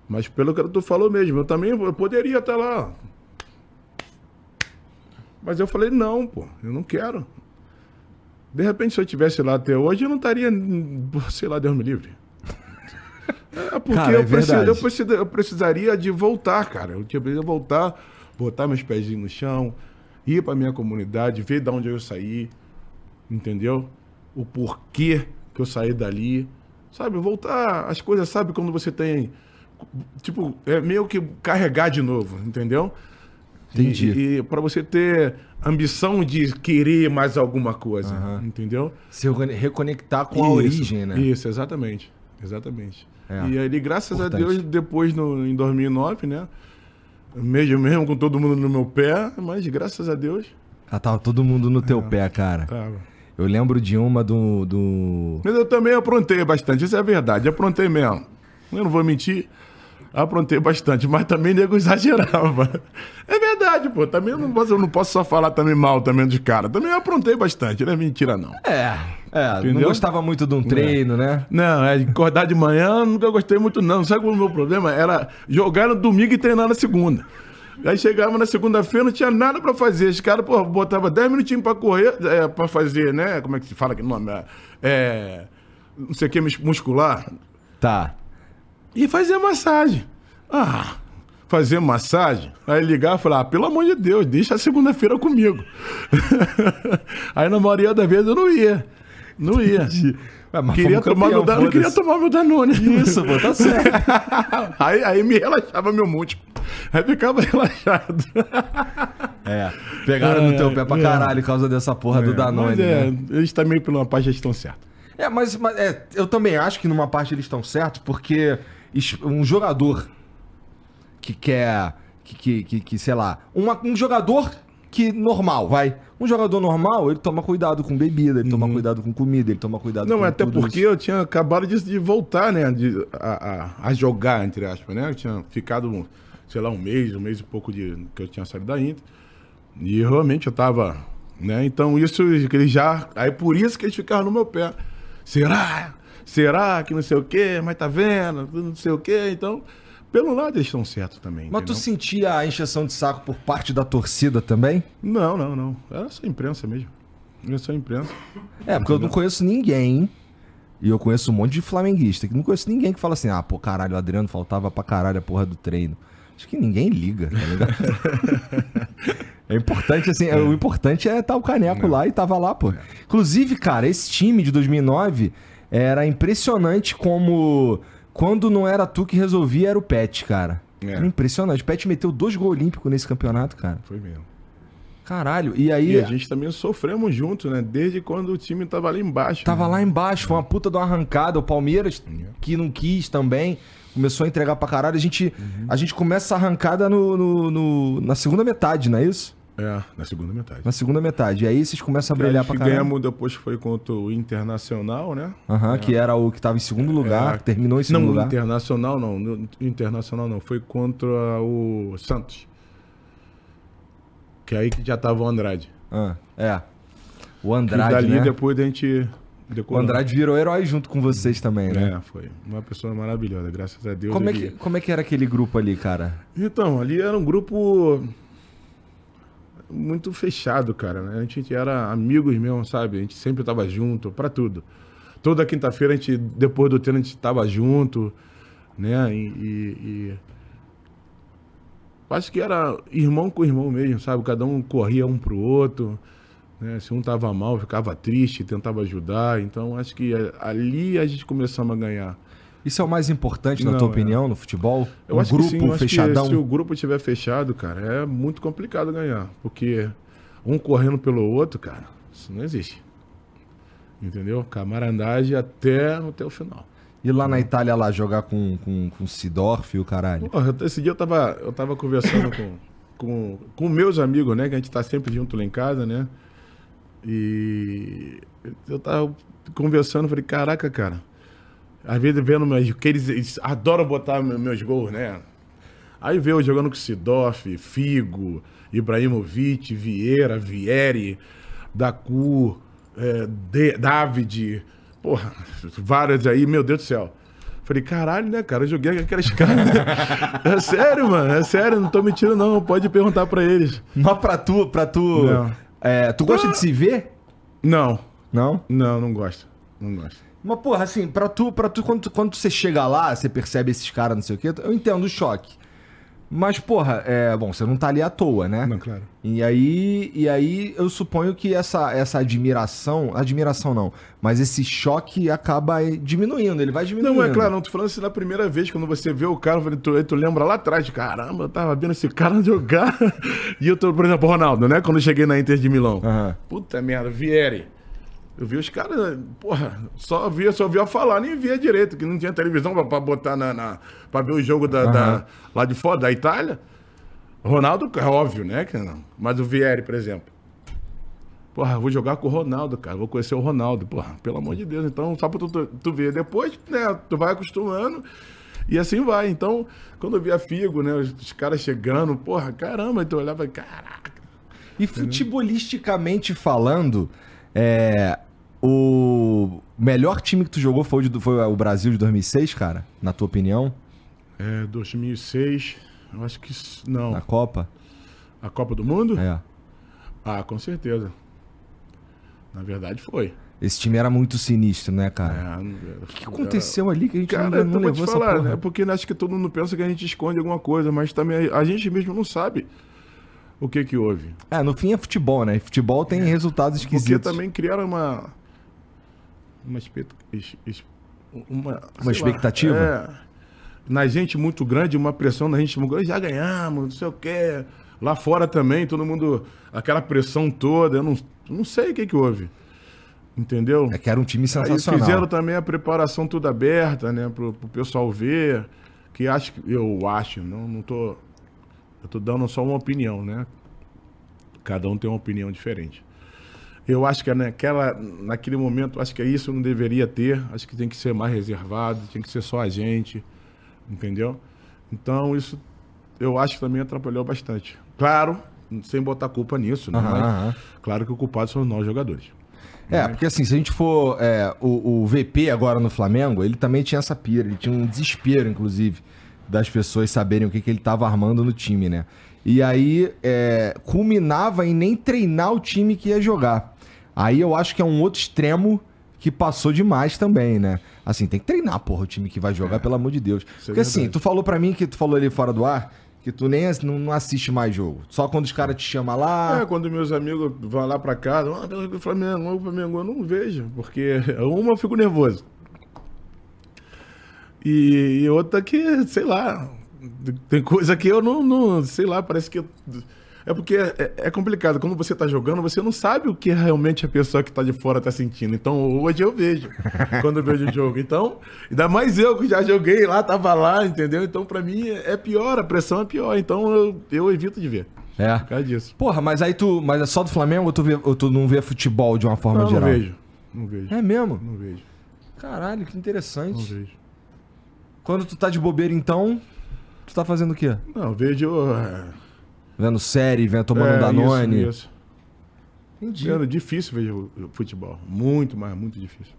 Mas pelo que tu falou mesmo, eu também eu poderia estar lá. Mas eu falei, não, pô, eu não quero. De repente, se eu tivesse lá até hoje, eu não estaria, sei lá, Deus me livre. É porque Cara, eu, é preciso, eu, preciso- eu precisaria de voltar, cara. Eu tinha preciso voltar, botar meus pezinhos no chão, ir pra minha comunidade, ver de onde eu saí, entendeu? O porquê que eu saí dali. Sabe, voltar as coisas, sabe, quando você tem. Tipo, é meio que carregar de novo, entendeu? Entendi. E, e para você ter ambição de querer mais alguma coisa, Aham. entendeu? Se recone- reconectar com a Isso, origem, né? Isso, exatamente. Exatamente. É, e ali, graças importante. a Deus, depois, no, em 2009, né? Mesmo, mesmo com todo mundo no meu pé, mas graças a Deus, Ah, tava todo mundo no É. teu pé, cara. tava. Eu lembro de uma do. do... Mas eu também aprontei bastante, isso é verdade, aprontei mesmo. Eu não vou mentir, aprontei bastante, mas também nego exagerava. É verdade, pô, também eu não posso, eu não posso só falar também mal também de cara. Também eu aprontei bastante, não é mentira não. É, é, não gostava muito de um treino, né? Não, é acordar de manhã, nunca gostei muito, não. Sabe qual é o meu problema? Era jogar no domingo e treinar na segunda. Aí chegava na segunda-feira, não tinha nada pra fazer. Os caras, pô, botava 10 minutinhos pra correr, é, pra fazer, né? Como é que se fala aquele nome? É, É, não sei o que, muscular. Tá. E fazia massagem. Ah, fazer massagem. Aí ligava e falava, ah, pelo amor de Deus, deixa a segunda-feira comigo. Aí na maioria das vezes eu não ia. Não ia. Ué, mas Queria tomar campeão, meu Danone, queria tomar meu Danone. Isso, pô, tá certo. aí, aí me relaxava meu músculo. Aí ficava relaxado. É. Pegaram no teu pé pra É. caralho por causa dessa porra do Danone, Mas é, né? eles também, por uma parte, estão certos. É, mas, mas, é, eu também acho que numa parte eles estão certos, porque um jogador que quer. Que, que, que, que, sei lá. uma- um jogador que normal, vai. Um jogador normal, ele toma cuidado com bebida, ele toma cuidado com comida, ele toma cuidado Uhum. Não, com até porque isso. eu tinha acabado de, de voltar, né? De, a, a, a jogar, entre aspas, né? Eu tinha ficado, sei lá, um mês, um mês e pouco de que eu tinha saído da Inter. E realmente eu tava, né? Então isso que eles já. Aí por isso que eles ficaram no meu pé. Será? Será que não sei o quê? Mas tá vendo? Não sei o quê. Então, pelo lado eles estão certos também. Mas tu entendeu? sentia a encheção de saco por parte da torcida também? Não, não, não. Era só imprensa mesmo. Era só imprensa. É, porque eu não conheço ninguém. E eu conheço um monte de flamenguista. Que não conheço ninguém que fala assim: ah, pô, caralho, o Adriano faltava pra caralho a porra do treino. Acho que ninguém liga, tá ligado? é importante, assim, é, o importante é estar o caneco lá e tava lá, pô. Inclusive, cara, esse time de 2009 era impressionante como. Quando não era tu que resolvia, era o Pet, cara. É. Era impressionante. O Pet meteu dois gols olímpicos nesse campeonato, cara. Foi mesmo. Caralho. E aí. E a gente também sofremos junto, né? Desde quando o time tava lá embaixo. Tava né? lá embaixo, foi uma puta de uma arrancada. O Palmeiras, que não quis também, começou a entregar pra caralho. A gente, a gente começa essa arrancada no, no- no- na segunda metade, não é isso? É, na segunda metade. Na segunda metade. E aí vocês começam a brilhar pra caralho. ganhamos depois foi contra o Internacional, né? Aham, que era o que tava em segundo lugar, É. terminou em segundo não, lugar. Internacional não. no- Internacional não. Foi contra o Santos. Que é aí que já tava o Andrade. Ah, é. O Que Andrade, dali né? depois a gente O. Andrade virou herói junto com vocês também, né? É, foi. Uma pessoa maravilhosa, graças a Deus. Como, é que, como é que era aquele grupo ali, cara? Então, ali era um grupo muito fechado, cara. né? A gente era amigos mesmo, sabe? A gente sempre tava junto, pra tudo. Toda quinta-feira, a gente, depois do treino, a gente tava junto, né? E, e- e- Acho que era irmão com irmão mesmo, sabe? Cada um corria um pro outro. Né? Se um tava mal, ficava triste, tentava ajudar. Então, acho que a- ali a gente começamos a ganhar. Isso é o mais importante, na Não, tua é. opinião, no futebol? Eu um acho grupo que sim, eu acho fechadão? que se o grupo estiver fechado, cara, é muito complicado ganhar. Porque um correndo pelo outro, cara, isso não existe. Entendeu? Camarandagem até, até o final. E lá na Itália, lá, jogar com, com, com Sidorf e o caralho? Porra, esse dia eu tava, eu tava conversando com, com, com meus amigos, né? Que a gente tá sempre junto lá em casa, né? E eu tava conversando, falei, caraca, cara. Às vezes vendo meus, que eles, eles adoram botar me- meus gols, né? Aí vê eu jogando com Sidoff, Figo, Ibrahimovic, Vieira, Vieri, Dacu, é, De- David. porra, várias aí, meu Deus do céu. Falei, caralho, né, cara? Eu joguei com aqueles caras. É sério, mano, é sério, não tô mentindo, não. Pode perguntar pra eles. Mas pra tu, pra tu. Não. É, tu gosta de se ver? Não, Não? não, não gosto. Não gosto. Mas, porra, assim, pra tu, pra tu quando, tu- quando você chega lá, você percebe esses caras, não sei o quê, eu entendo o choque. Mas, porra, é. Bom, você não tá ali à toa, né? Não, claro. E aí, e aí eu suponho que essa, essa admiração. Admiração não, mas esse choque acaba diminuindo, ele vai diminuindo. Não, é claro, não tô falando assim na primeira vez, quando você vê o cara, tu, tu lembra lá atrás, caramba, eu tava vendo esse cara jogar. E eu tô, por exemplo, Ronaldo, né? Quando eu cheguei na Inter de Milão. Aham. Puta merda, Vieri. Eu vi os caras, porra, só via, só via falar, nem via direito, que não tinha televisão pra, pra botar na, na. pra ver o jogo da, da- lá de fora, da Itália. Ronaldo, é óbvio, né? que não. Mas o Vieri, por exemplo. Porra, eu vou jogar com o Ronaldo, cara. Vou conhecer o Ronaldo. Porra, pelo amor de Deus. Então, só pra tu, tu, tu ver. Depois, né, tu vai acostumando e assim vai. Então, quando eu via Figo, né, os, os caras chegando, porra, caramba, tu olhava e caraca. E futebolisticamente falando, é, o melhor time que tu jogou foi, o foi o Brasil de 2006, cara? Na tua opinião? É, 2006, eu acho que não. Na Copa? A Copa do Mundo? É. Ah, com certeza. Na verdade foi. Esse time era muito sinistro, né, cara? É, O que aconteceu ali que a gente Cara, não, eu não vou te levou essa falar, porra? né? Porque acho que todo mundo pensa que a gente esconde alguma coisa, mas também a gente mesmo não sabe o que que houve. É, no fim é futebol, né? Futebol tem resultados Porque esquisitos. também criaram uma uma expect- es- uma, sei lá, expectativa? é, na gente muito grande, uma pressão na gente muito grande, já ganhamos, não sei o quê. Lá fora também, todo mundo aquela pressão toda, eu não, não sei o que que houve. Entendeu? É que era um time Aí sensacional. fizeram também a preparação toda aberta, né? Pro, pro pessoal ver. Que acho que. Eu acho, não, não tô. Eu tô dando só uma opinião, né? Cada um tem uma opinião diferente. Eu acho que naquela, naquele momento, acho que isso não deveria ter. Acho que tem que ser mais reservado, tem que ser só a gente. Entendeu? Então, isso eu acho que também atrapalhou bastante. Claro, sem botar culpa nisso, né? Aham. Claro que o culpado são nós jogadores. É, porque assim, se a gente for. é, o, o VP agora no Flamengo, ele também tinha essa pira, ele tinha um desespero, inclusive, das pessoas saberem o que, que ele tava armando no time, né? E aí é, culminava em nem treinar o time que ia jogar. Aí eu acho que é um outro extremo que passou demais também, né? Assim, tem que treinar, porra, o time que vai jogar, pelo amor de Deus. é Porque assim, verdade. tu falou pra mim que tu falou ali fora do ar que tu nem não, não assiste mais jogo. Só quando os caras te chamam lá. É, quando meus amigos vão lá pra casa, ah, pelo Flamengo, o Flamengo, eu não vejo, porque uma eu fico nervoso. E, e outra que, sei lá, tem coisa que eu não, não sei lá, parece que eu- é porque é, é complicado, quando você tá jogando, você não sabe o que realmente a pessoa que tá de fora tá sentindo. Então, hoje eu vejo, quando eu vejo o jogo. Então, ainda mais eu que já joguei lá, tava lá, entendeu? Então, pra mim, é pior, a pressão é pior. Então, eu, eu evito de ver, É. por causa disso. Porra, mas aí tu. Mas é só do Flamengo ou tu, vê- ou tu não vê futebol de uma forma Não, não geral? vejo. Não vejo. É mesmo? Não vejo. Caralho, que Não interessante. vejo. Quando tu tá de bobeira, então, tu tá fazendo o quê? Não, vejo. é, Vendo série, vendo, tomando é, Danone. Isso, isso. Entendi. Vendo, difícil ver futebol. Muito, mas muito difícil.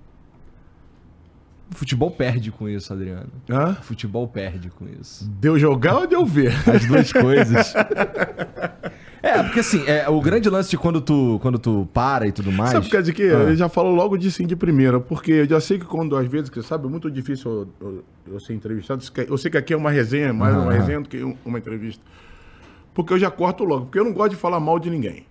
O futebol perde com isso, Adriano. Hã? O futebol perde com isso. Deu jogar ou deu ver? As duas coisas. é, porque assim, é, o grande lance de quando tu, quando tu para e tudo mais. Sabe por causa de quê? Ah. Eu já falo logo de sim de primeira, porque eu já sei que quando, às vezes, que sabe, é muito difícil eu, eu- eu ser entrevistado. Eu sei que aqui é uma resenha, mais Aham. uma resenha do que um- uma entrevista. Porque eu já corto logo, porque eu não gosto de falar mal de ninguém.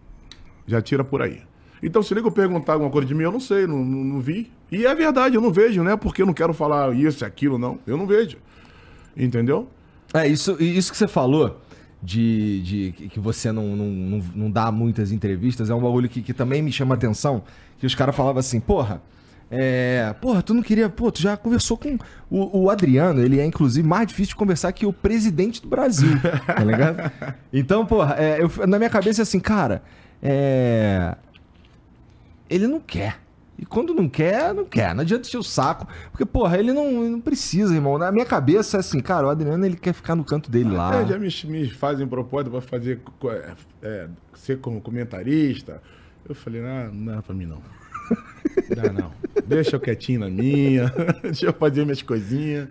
Já tira por aí. Então, se liga eu perguntar alguma coisa de mim, eu não sei, não, não, não vi. E é verdade, eu não vejo, não é porque eu não quero falar isso, aquilo, não. Eu não vejo. Entendeu? É, isso, isso que você falou de, de que que você não, não, não, não dá muitas entrevistas é um bagulho que, que também me chama atenção. Que os caras falavam assim, porra, é, porra, tu não queria. Pô, tu já conversou com. O, o Adriano, ele é inclusive mais difícil de conversar que o presidente do Brasil, tá ligado? Então, porra, é, eu- na minha cabeça é assim, cara, é. Ele não quer. E quando não quer, não quer. Não adianta encher o saco. Porque, porra, ele não, não precisa, irmão. Na minha cabeça é assim, cara, o Adriano ele quer ficar no canto dele lá. É, já me, me fazem proposta para fazer é, é, ser como comentarista. Eu falei, ah, não é pra mim não. Não. Deixa eu quietinho na minha, deixa eu fazer minhas coisinhas.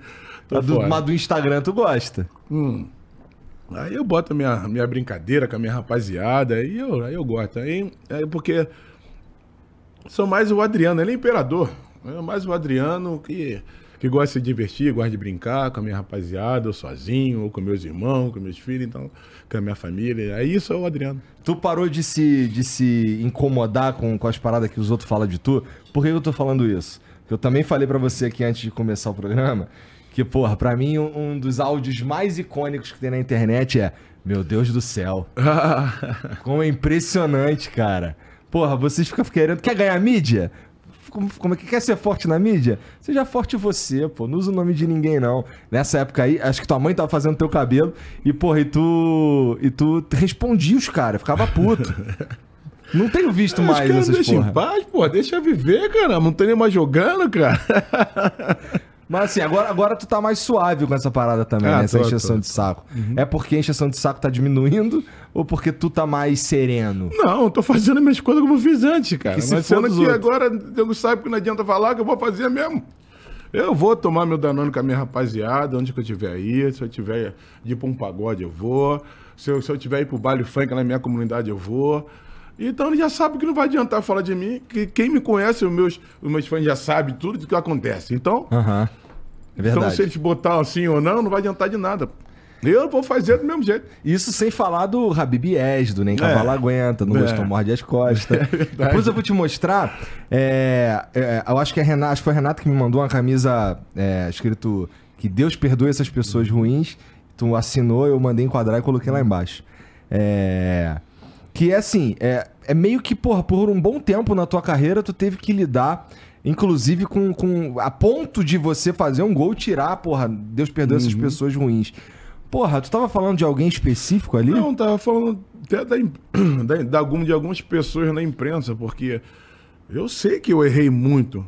Tô Mas do, mas do Instagram tu gosta. Hum. Aí eu boto minha, minha brincadeira com a minha rapaziada, aí eu, aí eu gosto. Aí, é porque sou mais o Adriano, ele é imperador. É mais o Adriano que, que gosta de se divertir, gosta de brincar com a minha rapaziada, ou sozinho, ou com meus irmãos, com meus filhos, então, com a minha família. Aí isso é o Adriano. Tu parou de se, de se incomodar com, com as paradas que os outros falam de tu? Por que eu tô falando isso? Porque eu também falei pra você aqui antes de começar o programa que, porra, pra mim um, um dos áudios mais icônicos que tem na internet é Meu Deus do céu. Como é impressionante, cara. Porra, vocês ficam querendo. Quer ganhar mídia? Como, como é que quer ser forte na mídia? Seja forte você, pô. Não usa o nome de ninguém, não. Nessa época aí, acho que tua mãe tava fazendo teu cabelo e, porra, e tu. E tu respondia os caras, ficava puto. Não tenho visto Os mais essas porra. em paz, pô, deixa viver, cara. Não tem nem mais jogando, cara. Mas assim, agora, agora tu tá mais suave com essa parada também, Ah, né? Essa tô, encheção tô. Uhum. de saco. É porque a encheção de saco tá diminuindo ou porque tu tá mais sereno? Não, eu tô fazendo as minhas coisas como eu fiz antes, cara. Que se Mas sendo que outros. agora Deus sabe que não adianta falar que eu vou fazer mesmo. Eu vou tomar meu Danone com a minha rapaziada, onde que eu tiver aí. Se eu tiver de ir pra um pagode, eu vou. Se eu, se eu tiver ir pro baile funk na minha comunidade, eu vou. Então ele já sabe que não vai adiantar falar de mim, que quem me conhece, os meus, os meus fãs já sabem tudo o que acontece. Então, Aham. É verdade. então, se eles botar assim ou não, não vai adiantar de nada. Eu vou fazer do mesmo jeito. Isso sem falar do Habib do Nem Cavalo Aguenta, não É. gostou Morde as Costas. Depois eu vou te mostrar. é, é, eu acho que, é Renato, acho que foi a Renata que me mandou uma camisa é, escrito que Deus perdoe essas pessoas ruins. Tu assinou, eu mandei enquadrar e coloquei lá embaixo. É, que é assim, é, é meio que, porra, por um bom tempo na tua carreira, tu teve que lidar, inclusive, com, com. A ponto de você fazer um gol e tirar, porra, Deus perdoe essas pessoas ruins. Porra, tu tava falando de alguém específico ali? Não, tava falando até da, da, da de algumas pessoas na imprensa, porque eu sei que eu errei muito.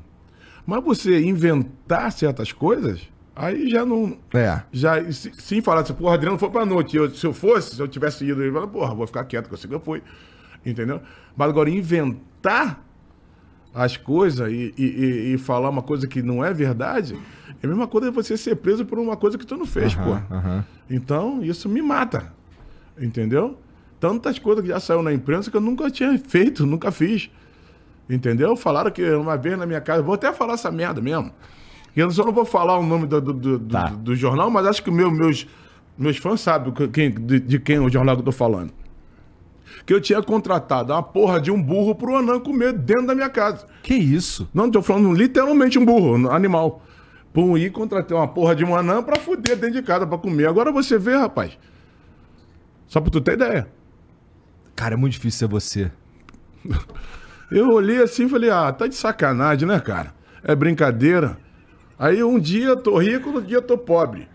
Mas você inventar certas coisas, aí já não. É. Já, se, sim, falar assim, porra, Adriano foi pra noite. Eu- se eu fosse, se eu tivesse ido, ele fala, porra, vou ficar quieto, que eu sei que eu fui. Entendeu? Mas agora, inventar as coisas e, e- e- falar uma coisa que não é verdade, é a mesma coisa de você ser preso por uma coisa que tu não fez, porra. aham. Então, isso me mata. Entendeu? Tantas coisas que já saiu na imprensa que eu nunca tinha feito, nunca fiz. Entendeu? Falaram que uma vez na minha casa, vou até falar essa merda mesmo. Eu só não vou falar o nome do, do, do- do- Tá. do jornal, mas acho que meu, meus, meus fãs sabem que- quem, de, de quem o jornal que eu tô falando. Que eu tinha contratado uma porra de um burro pro Anã comer dentro da minha casa. Que isso? Não, tô falando literalmente um burro, um animal. Pum, e contratei uma porra de um anã pra fuder dentro de casa pra comer. Agora você vê, rapaz. Só pra tu ter ideia. Cara, é muito difícil ser você. Eu olhei assim e falei, ah, tá de sacanagem, né, cara? É brincadeira. Aí um dia eu tô rico, outro dia eu tô pobre.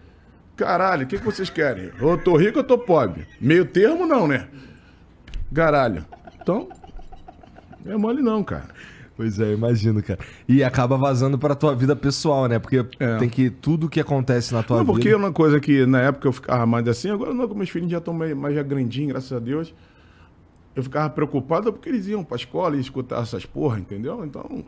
Caralho, o que, que vocês querem? Ou eu tô rico ou eu tô pobre? Meio termo não, né? Caralho. Então, não é mole não, cara. Pois é, imagino, cara. E acaba vazando pra tua vida pessoal, né? Porque É. tem que. Tudo que acontece na tua Não, porque é vida. uma coisa que na época eu ficava mais assim, agora não, que meus filhos já estão mais, mais já grandinhos, graças a Deus. Eu ficava preocupado porque eles iam pra escola e escutar essas porra, entendeu? Então,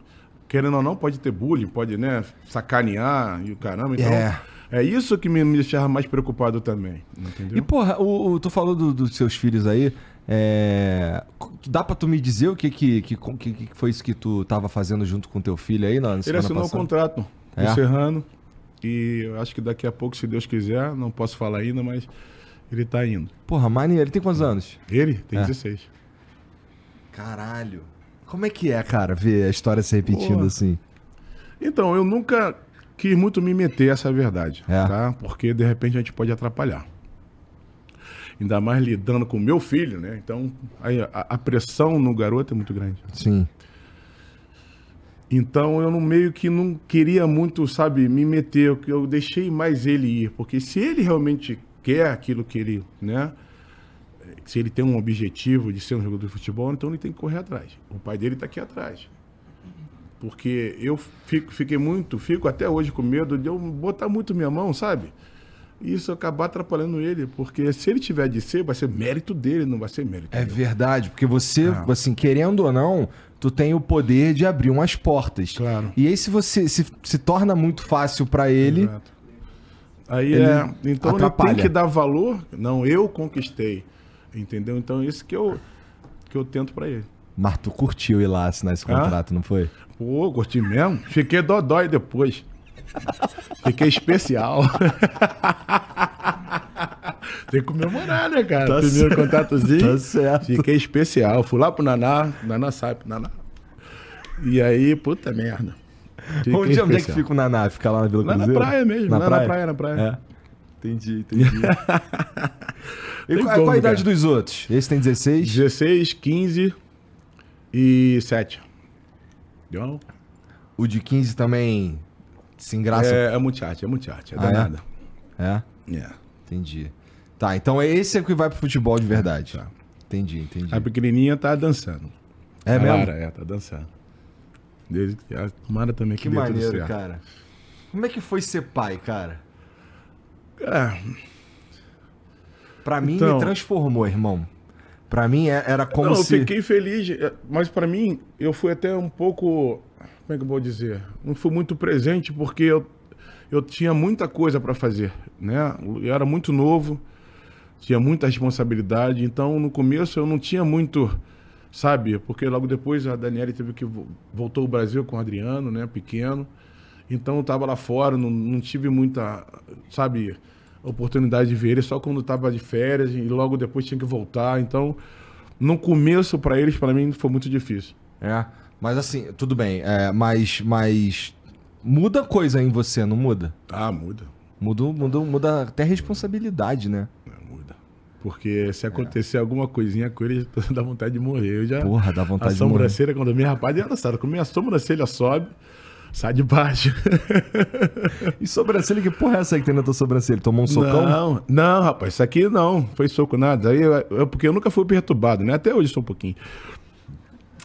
querendo ou não, pode ter bullying, pode, né, sacanear e o caramba. Então, É. é, isso que me, me deixava mais preocupado também, entendeu? E, porra, o, o- tu falou do- dos seus filhos aí. É... Dá pra tu me dizer o que que, que, que, foi isso que tu tava fazendo junto com teu filho aí na Ele semana assinou o passada? contrato É? encerrando. E eu acho que daqui a pouco, se Deus quiser, não posso falar ainda, mas ele tá indo. Porra, maneiro. Ele tem quantos anos? Ele tem É. 16. Caralho. Como é que é, cara, ver a história se repetindo Porra. assim? Então, eu nunca quis muito me meter, essa é a verdade. É. Tá? Porque de repente a gente pode atrapalhar. Ainda mais lidando com o meu filho, né? Então, a, a pressão no garoto é muito grande. Sim. Então eu não meio que não queria muito, sabe, me meter, eu, eu deixei mais ele ir, porque se ele realmente quer aquilo que ele, né, se ele tem um objetivo de ser um jogador de futebol, então ele tem que correr atrás. O pai dele está aqui atrás. Porque eu fico, fiquei muito, fico até hoje com medo de eu botar muito minha mão, sabe? E isso acabar atrapalhando ele, porque se ele tiver de ser, vai ser mérito dele, não vai ser mérito É meu. verdade, porque você, Ah. assim, querendo ou não, tu tem o poder de abrir umas portas. Claro. E aí, se você se, se torna muito fácil pra ele, Exato. Aí Ele é. Então ele atrapalha. tem que dar valor. Não, eu conquistei. Entendeu? Então isso que eu, que eu tento pra ele. mas tu curtiu ir lá assinar esse contrato, não foi? Pô, curti mesmo. Fiquei dodói depois. Fiquei especial. Tem que comemorar, né, cara? Tá Primeiro certo, contatozinho. tá certo. Fiquei especial. Fui lá pro Naná, Naná sabe, Naná. E aí, puta merda. Fiquei Onde, onde é que fica o Naná? Fica lá na Vila Lá na Cruzeiro? praia mesmo, lá na praia, na praia. É. Entendi, entendi. e qual, como, qual a idade cara. dos outros? Esse tem 16? 16, 15 e 7. Deu? O de 15 também se engraça? É, é multiarte, é multiarte, é Ah, é? danada. É? É. Entendi. Tá, então esse é o que vai pro futebol de verdade. Tá. Entendi, entendi. A pequenininha tá dançando. É a mesmo? Lara, é, tá dançando. Desde que a Mara também Que tudo maneiro, cara. Como é que foi ser pai, cara? É, Pra mim, Então- me transformou, irmão. Pra mim, é- era como não, se... eu fiquei feliz, é, mas pra mim, eu fui até um pouco. Como é que eu vou dizer? Não fui muito presente porque eu, eu tinha muita coisa pra fazer, né? Eu era muito novo, tinha muita responsabilidade, então no começo eu não tinha muito, sabe? Porque logo depois a Daniela teve que vo- voltou ao Brasil com o Adriano, né? Pequeno. Então eu tava lá fora, não, não tive muita, sabe, oportunidade de ver ele só quando tava de férias e logo depois tinha que voltar. Então, no começo para eles, para mim foi muito difícil. É, mas assim, tudo bem. É, mas, mas muda coisa em você, não muda? Ah, muda. Muda, muda, muda até a responsabilidade, né? É, muda. Porque se acontecer alguma coisinha com ele, dá vontade de morrer. Eu já Porra, dá vontade a de morrer. sobrancelha, quando minha rapaz, é engraçado. Quando minha sobrancelha sobe, sai de baixo. E sobrancelha, que porra é essa aí que tem na tua sobrancelha? Tomou um socão? Não, não, rapaz, isso aqui não foi soco nada. Aí eu, eu- porque eu nunca fui perturbado, né? Até hoje sou um pouquinho.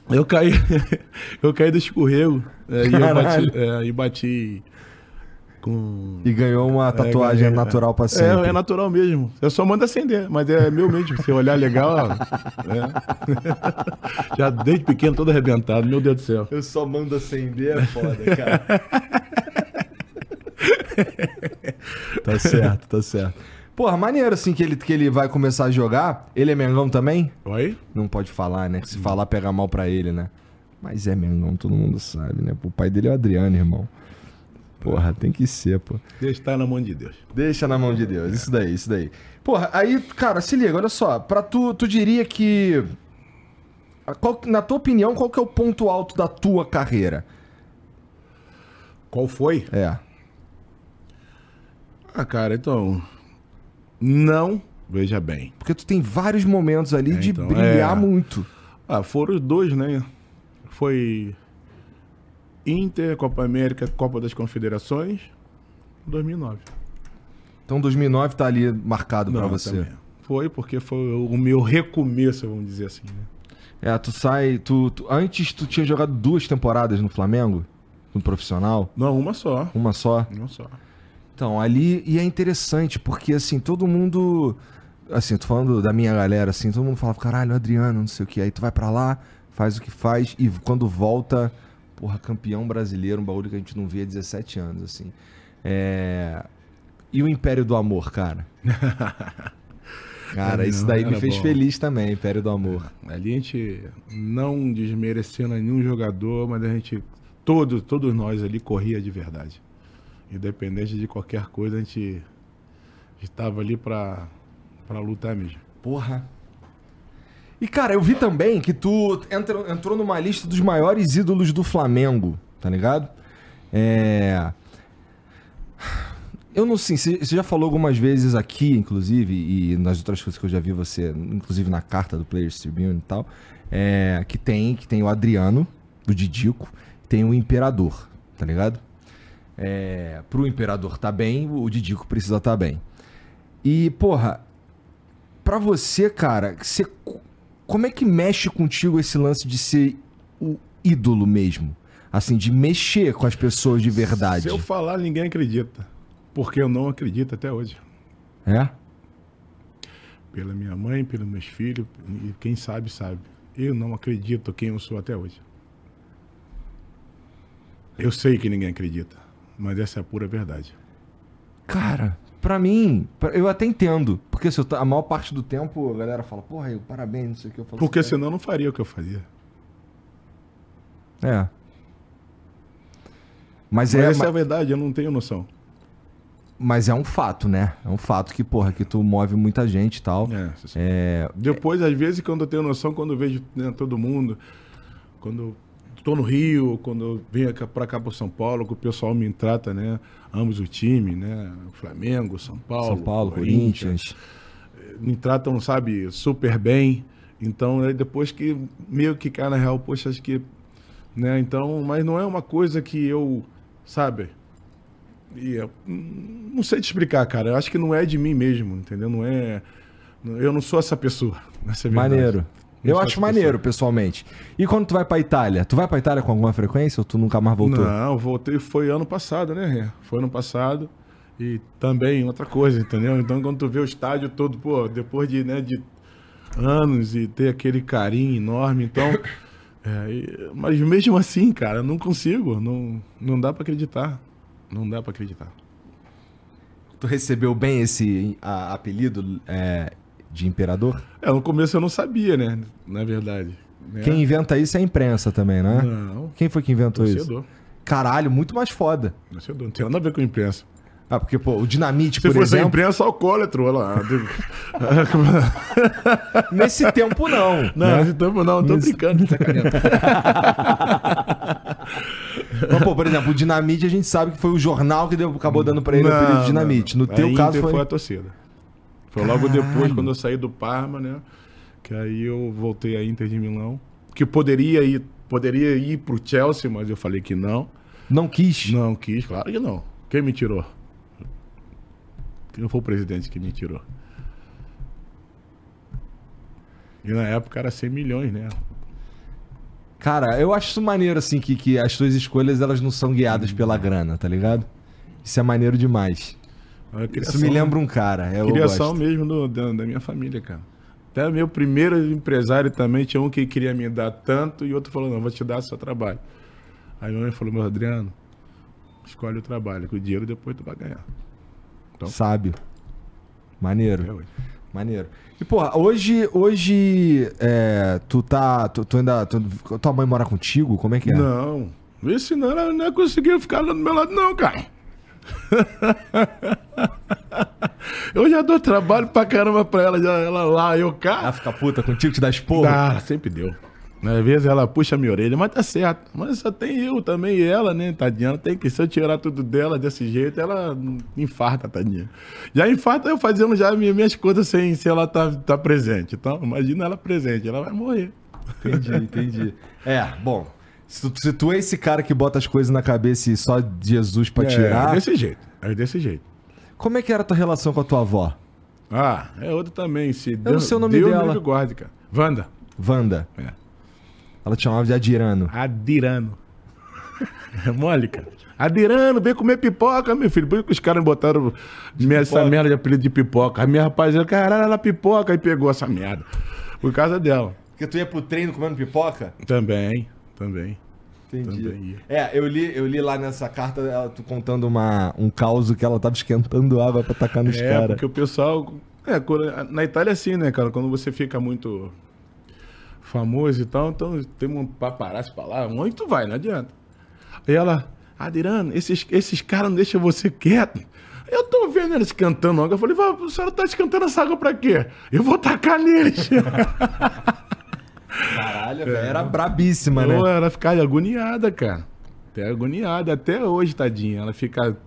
Eu caí, eu caí do escorrego é, e bati, é, e bati com E ganhou uma tatuagem é, natural pra sempre. É, é natural mesmo. Eu só mando acender, mas é meu mesmo. Se olhar legal, ó, é. já desde pequeno todo arrebentado. Meu Deus do céu. Eu só mando acender, é foda, cara. tá certo, tá certo. Porra, maneiro assim que ele, que ele vai começar a jogar. Ele é Mengão também? Oi? Não pode falar, né? Se falar pega mal pra ele, né? Mas é Mengão, todo mundo sabe, né? O pai dele é o Adriano, irmão. Porra, tem que ser, pô. Deixa estar na mão de Deus. Deixa na mão de Deus. Isso daí, isso daí. Porra, aí, cara, se liga, olha só. Pra tu, tu diria que. qual- na tua opinião, qual que é o ponto alto da tua carreira? Qual foi? É. Ah, cara, então. Não, veja bem. Porque tu tem vários momentos ali É, de então, brilhar é. muito. Ah, foram os dois, né? Foi Inter, Copa América, Copa das Confederações, 2009. Então 2009 tá ali marcado pra você. também. Foi porque foi o meu recomeço, vamos dizer assim, né? É, tu sai. Tu, tu- antes tu tinha jogado duas temporadas no Flamengo? No profissional? Não, uma só. Uma só. Uma só. Então, ali. E é interessante, porque assim, todo mundo. Assim, tô falando da minha galera, assim, todo mundo falava, caralho, Adriano, não sei o que. Aí tu vai pra lá, faz o que faz, e quando volta, porra, campeão brasileiro, um bagulho que a gente não vê há 17 anos, assim. É. E o Império do Amor, cara? Cara, É, isso não, daí me fez bom. feliz também, Império do Amor. Ali a gente não desmerecendo nenhum jogador, mas a gente, todos, todos nós ali corria de verdade. Independente de qualquer coisa, a gente estava ali pra lutar mesmo. Porra. E, cara, eu vi também que tu entrou, entrou numa lista dos maiores ídolos do Flamengo, tá ligado? É. Eu não sei, você já falou algumas vezes aqui, inclusive, e nas outras coisas que eu já vi você, inclusive na carta do Players Tribune e tal, é, que tem que tem o Adriano, do Didico, tem o Imperador, tá ligado? É, pro Imperador tá bem, o Didico precisa tá bem. E, porra, pra você, cara, você, como é que mexe contigo esse lance de ser o ídolo mesmo? Assim, de mexer com as pessoas de verdade. Se eu falar, ninguém acredita. Porque eu não acredito até hoje. É? Pela minha mãe, pelos meus filhos, e quem sabe, sabe. Eu não acredito quem eu sou até hoje. Eu sei que ninguém acredita, mas essa é a pura verdade. Cara, pra mim, eu até entendo. Porque tô- a maior parte do tempo a galera fala, porra, eu, parabéns, não sei o que. Eu falo Porque assim, senão eu não faria o que eu fazia. É. Mas Mas é, essa é a verdade, eu não tenho noção. mas é um fato, né? É um fato que, porra, que tu move muita gente e tal. É, É, Depois, às vezes, quando eu tenho noção, quando eu vejo né, todo mundo, quando tô no Rio, quando eu venho pra cá pro São Paulo, que o pessoal me trata, né? Ambos o time, né? Flamengo, São Paulo, São Paulo, Corinthians. me tratam, sabe, super bem. Então, aí depois que meio que cai na real, poxa, acho que. Né, então, mas não é uma coisa que eu, sabe? E eu, hum, não sei te explicar, cara. Eu acho que não é de mim mesmo, entendeu? Não é. Eu não sou essa pessoa. Essa é. Maneiro. Eu acho maneiro, pessoa. pessoalmente. E quando tu vai pra Itália? Tu vai pra Itália com alguma frequência ou tu nunca mais voltou? Não, voltei, foi ano passado, né? Foi ano passado. E também outra coisa, entendeu? Então quando tu vê o estádio todo, pô, depois de, né, de anos e ter aquele carinho enorme, então. é, e- mas mesmo assim, cara, não consigo. Não, não dá pra acreditar. Não dá pra acreditar. Tu recebeu bem esse a- apelido é, de imperador? É, no começo eu não sabia, né? Na verdade. né? Quem inventa isso é a imprensa também, né? Não, Quem foi que inventou isso? torcedor. Caralho, muito mais foda. Torcedor. Não tem nada a ver com imprensa. Ah, porque, pô, o Dinamite, Se por fosse a exemplo... imprensa, alcoólatra, olha lá. Nesse tempo, não. Não, né? esse tempo não, tô Nesse- brincando, sacaneando. Mas, pô, por exemplo, o Dinamite a gente sabe que foi o jornal que deu- acabou dando pra ele o apelido de Dinamite. não, No não. teu A caso Inter foi... a torcida. Foi logo Caralho. depois, quando eu saí do Parma, né? Que aí eu voltei à Inter de Milão. Que poderia ir, poderia ir pro Chelsea, mas eu falei que não. Não quis. Não quis, claro que não. Quem me tirou? Que não foi o presidente que me tirou. E na época era 100 milhões, né? Cara, eu acho isso maneiro, assim, que, que as tuas escolhas, elas não são guiadas pela grana, tá ligado? Isso é maneiro demais. A Isso me lembra um cara. Eu Criação gosto. mesmo do- da, da minha família, cara. Até meu primeiro empresário também tinha um que queria me dar tanto e outro falou, não, vou te dar seu trabalho. Aí minha mãe falou, meu Adriano, escolhe o trabalho, que o dinheiro depois tu vai ganhar. Então. Sábio. Maneiro. É. Maneiro. E, porra, hoje, hoje, é, tu tá, tu, tu ainda, tu- tua mãe mora contigo? Como é que é? Não, esse não, ela não conseguia ficar lá do meu lado não, cara. eu já dou trabalho pra caramba pra ela, já, ela lá, eu cá. Ela fica puta contigo, te dá esporro? Dá, sempre deu. Às vezes ela puxa minha orelha, mas tá certo. Mas só tem eu também e ela, né, tadinha? Ela tem que, se eu tirar tudo dela desse jeito, ela infarta, tadinha. Já infarta eu fazendo já minhas, coisas sem se ela tá, tá presente. Então, imagina ela presente, ela vai morrer. Entendi, entendi. É, bom. Se tu, se tu é esse cara que bota as coisas na cabeça e só Jesus pra É, tirar, desse jeito. É desse jeito. como é que era a tua relação com a tua avó? Ah, é outra também. Se não sei o nome Deus dela. me guarde, cara. Wanda. Wanda. É. Ela te chamava de Adirano. Adirano. É mole, cara. Adirano, vem comer pipoca, meu filho. Por que que os caras botaram minha- essa merda de apelido de pipoca? A minha rapaziada, caralho, ela pipoca e pegou essa merda. Por causa dela. Porque tu ia pro treino comendo pipoca? Também, também. Entendi. Também. É, eu li, eu li lá nessa carta ela tu contando uma, um caos que ela tava esquentando água pra tacar nos É, caras. porque o pessoal. É, na Itália é assim, né, cara? Quando você fica muito famoso e tal, então tem um paparazzi pra lá, onde tu vai, não adianta. Aí ela, Adirano, esses, esses caras não deixam você quieto. Eu tô vendo eles cantando água. Eu falei, "Vó, a senhora tá escantando essa água pra quê? Eu vou tacar neles. Caralho, velho, era brabíssima, né? Ela fica agoniada, cara. Até agoniada, até hoje, tadinha. Ela fica,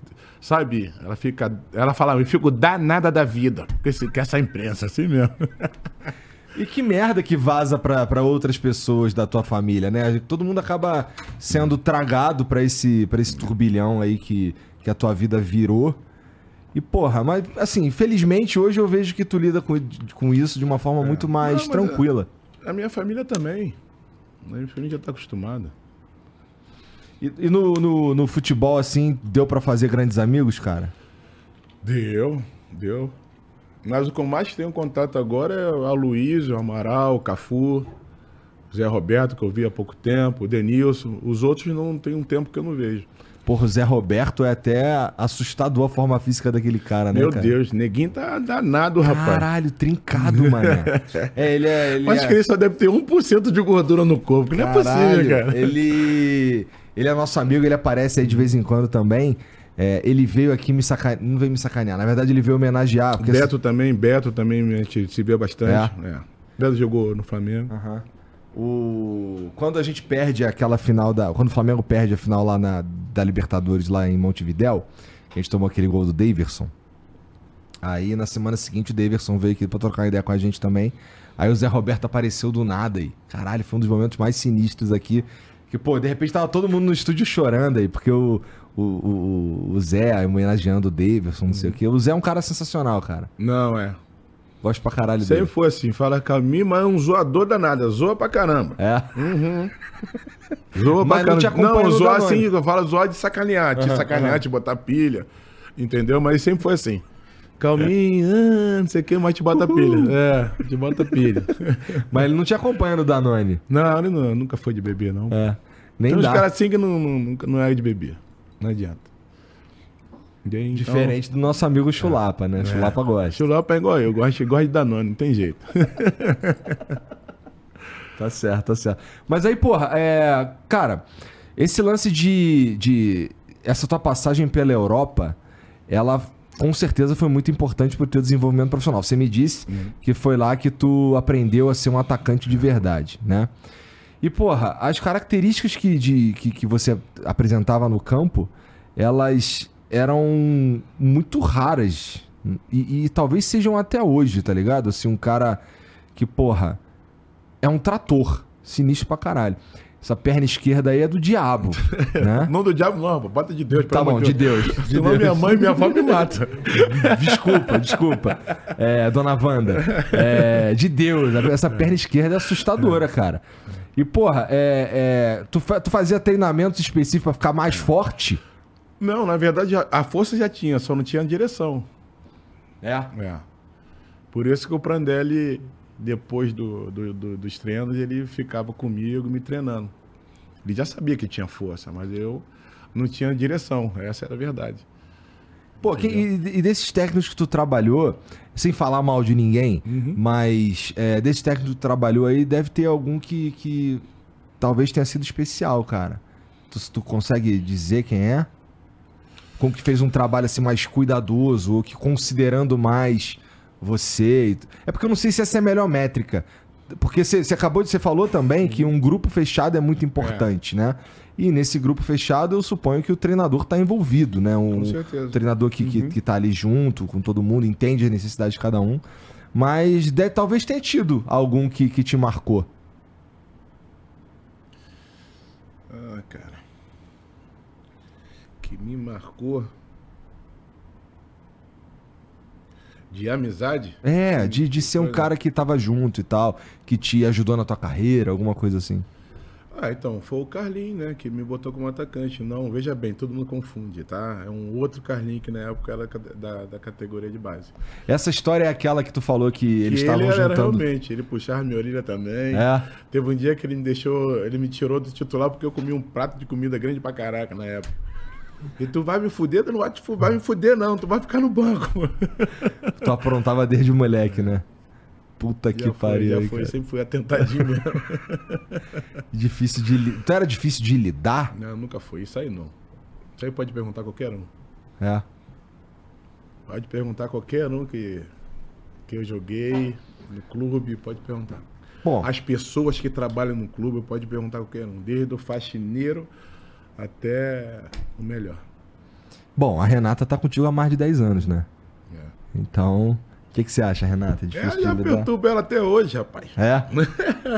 sabe? Ela fica. Ela fala, eu fico danada da vida. Com, esse, com essa imprensa, assim mesmo. E que merda que vaza pra, pra outras pessoas da tua família, né? Todo mundo acaba sendo tragado pra esse, pra esse turbilhão aí que, que a tua vida virou. E, porra, mas assim, felizmente hoje eu vejo que tu lida com, com isso de uma forma muito mais Não, é- tranquila. A minha família também. A minha família já tá acostumada. E, e no, no, no futebol, assim, deu pra fazer grandes amigos, cara? Deu, deu. Mas o que eu mais tenho contato agora é a Luiz, o Amaral, o Cafu. Zé Roberto, que eu vi há pouco tempo, o Denilson. Os outros não tem um tempo que eu não vejo. Porra, o Zé Roberto é até assustador a forma física daquele cara, né, Meu cara? Deus, neguinho tá danado, rapaz. Caralho, trincado, mano. É, ele é. Ele Acho é... que ele só deve ter 1% de gordura no corpo, que não é Caralho, possível, cara. Ele. Ele é nosso amigo, ele aparece aí de vez em quando também. É, ele veio aqui me sacanear. Não veio me sacanear, na verdade ele veio homenagear. Beto também, Beto também a gente se vê bastante. É? É. Beto jogou no Flamengo. Aham. O... Quando a gente perde aquela final da. Quando o Flamengo perde a final lá na... da Libertadores, lá em Montevidéu, a gente tomou aquele gol do Daverson. Aí na semana seguinte o Daverson veio aqui pra trocar ideia com a gente também. Aí o Zé Roberto apareceu do nada aí. Caralho, foi um dos momentos mais sinistros aqui. Que, pô, de repente tava todo mundo no estúdio chorando aí, porque o, o, o, o Zé homenageando o Daverson, não sei o quê. O Zé é um cara sensacional, cara. Não, é. Gosto pra caralho Sempre dele. foi assim, fala caminho, mas é um zoador danado, zoa pra caramba. É. Zoa Mas pra não caramba. Não, no zoar assim, fala zoar de sacanear, te Aham, sacanear, aham. te botar pilha. Entendeu? Mas sempre foi assim. Calminho, ah, não sei o que, mas te bota pilha. É, te bota pilha. Mas ele não te acompanha no Danone. não, ele não, nunca foi de beber, não. É. Nem Tem uns dá. caras assim que não, não, não é de beber. Não adianta. Então, Diferente do nosso amigo Chulapa, né? Chulapa gosta. Chulapa é igual eu, gosto, gosto de Danone, não tem jeito. Tá certo, tá certo. Mas aí, porra, é. Cara, esse lance de. de essa tua passagem pela Europa, ela com certeza foi muito importante pro teu desenvolvimento profissional. Você me disse que foi lá que tu aprendeu a ser um atacante de verdade, né? E, porra, as características que, de, que, que você apresentava no campo, elas eram muito raras. E, e talvez sejam até hoje, tá ligado? Assim, um cara que, porra, é um trator. Sinistro pra caralho. Essa perna esquerda aí é do diabo, né? Não do diabo, não, bota de Deus. Tá bom, de Deus. De Senão Deus. minha mãe e minha avó me matam. Desculpa, desculpa. É, dona Wanda. É, de Deus, essa perna esquerda é assustadora, cara. E, porra, é, é, tu, tu fazia treinamentos específicos pra ficar mais forte? Não, na verdade, a- a força já tinha, só não tinha direção. É. É. Por isso que o Prandelli, depois do, do- do- dos treinos, ele ficava comigo me treinando. Ele já sabia que tinha força, mas eu não tinha direção. Essa era a verdade. Pô, que- e, e desses técnicos que tu trabalhou, sem falar mal de ninguém, mas é, desses técnicos que tu trabalhou aí, deve ter algum que, que talvez tenha sido especial, cara. Tu, tu consegue dizer quem é? Com que fez um trabalho assim mais cuidadoso, ou que considerando mais você. É porque eu não sei se essa é a melhor métrica. Porque você acabou de. Você falou também que um grupo fechado é muito importante, né? E nesse grupo fechado, eu suponho que o treinador está envolvido, né? Um, Com certeza. treinador que, que, que tá ali junto com todo mundo, entende a necessidade de cada um. Mas de- talvez tenha tido algum que, que te marcou. Ah, cara. Que me marcou. De amizade? É, de, de ser um Coisa. cara que tava junto e tal, que te ajudou na tua carreira, alguma coisa assim. Ah, então, foi o Carlinho, né, que me botou como atacante. Não, veja bem, todo mundo confunde, tá? É um outro Carlinho que na época era da, da categoria de base. Essa história é aquela que tu falou que eles Que estavam ele juntando. realmente, ele puxava minha orelha também. É. Teve um dia que ele me deixou, ele me tirou do titular porque eu comi um prato de comida grande pra caraca na época. E tu vai me fuder, tu não vai, te vai me fuder não, tu vai ficar no banco. Tu aprontava desde moleque, né? Puta que já foi, pariu. já aí, foi, cara. sempre fui atentadinho mesmo. Difícil de. li- Tu era difícil de lidar? não, nunca foi, isso aí não. Isso aí pode perguntar qualquer um. É. Pode perguntar qualquer um que, que eu joguei no clube, pode perguntar. Bom, As pessoas que trabalham no clube, pode perguntar qualquer um, desde o faxineiro até o melhor. bom, a Renata tá contigo há mais de 10 anos, né? É. Então, o que, que você acha, Renata? É Ela difícil já de lidar? perturba ela até hoje, rapaz. É?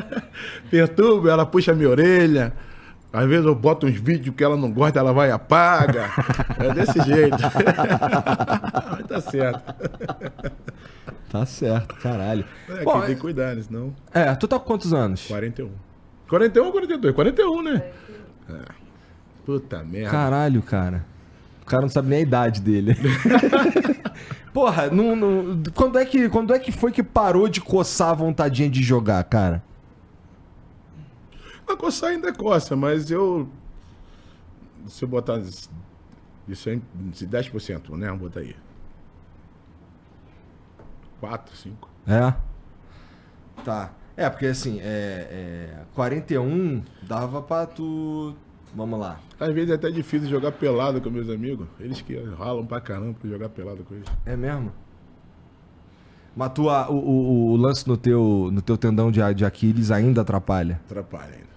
Perturba, ela puxa minha orelha. Às vezes eu boto uns vídeos que ela não gosta, ela vai e apaga. É desse jeito. Mas tá certo. Tá certo, caralho. É, Bom, que tem que cuidar, né? Senão. é, tu tá com quantos anos? 41. 41 ou 42? 41, né? É. Puta merda. Caralho, cara. O cara não sabe nem a idade dele. Porra, não, não- quando, é que, quando é que foi que parou de coçar a vontadinha de jogar, cara? A coçar ainda coça, mas eu. Se eu botar 100, de 10%, né? Vamos botar aí. 4, 5. É? Tá. É, porque assim, é, é, 41 dava pra tu. Vamos lá. Às vezes é até difícil jogar pelado com meus amigos. Eles que ralam pra caramba pra jogar pelado com eles. É mesmo? Mas tua, o, o, o lance no teu, no teu tendão de, de Aquiles ainda atrapalha? Atrapalha ainda.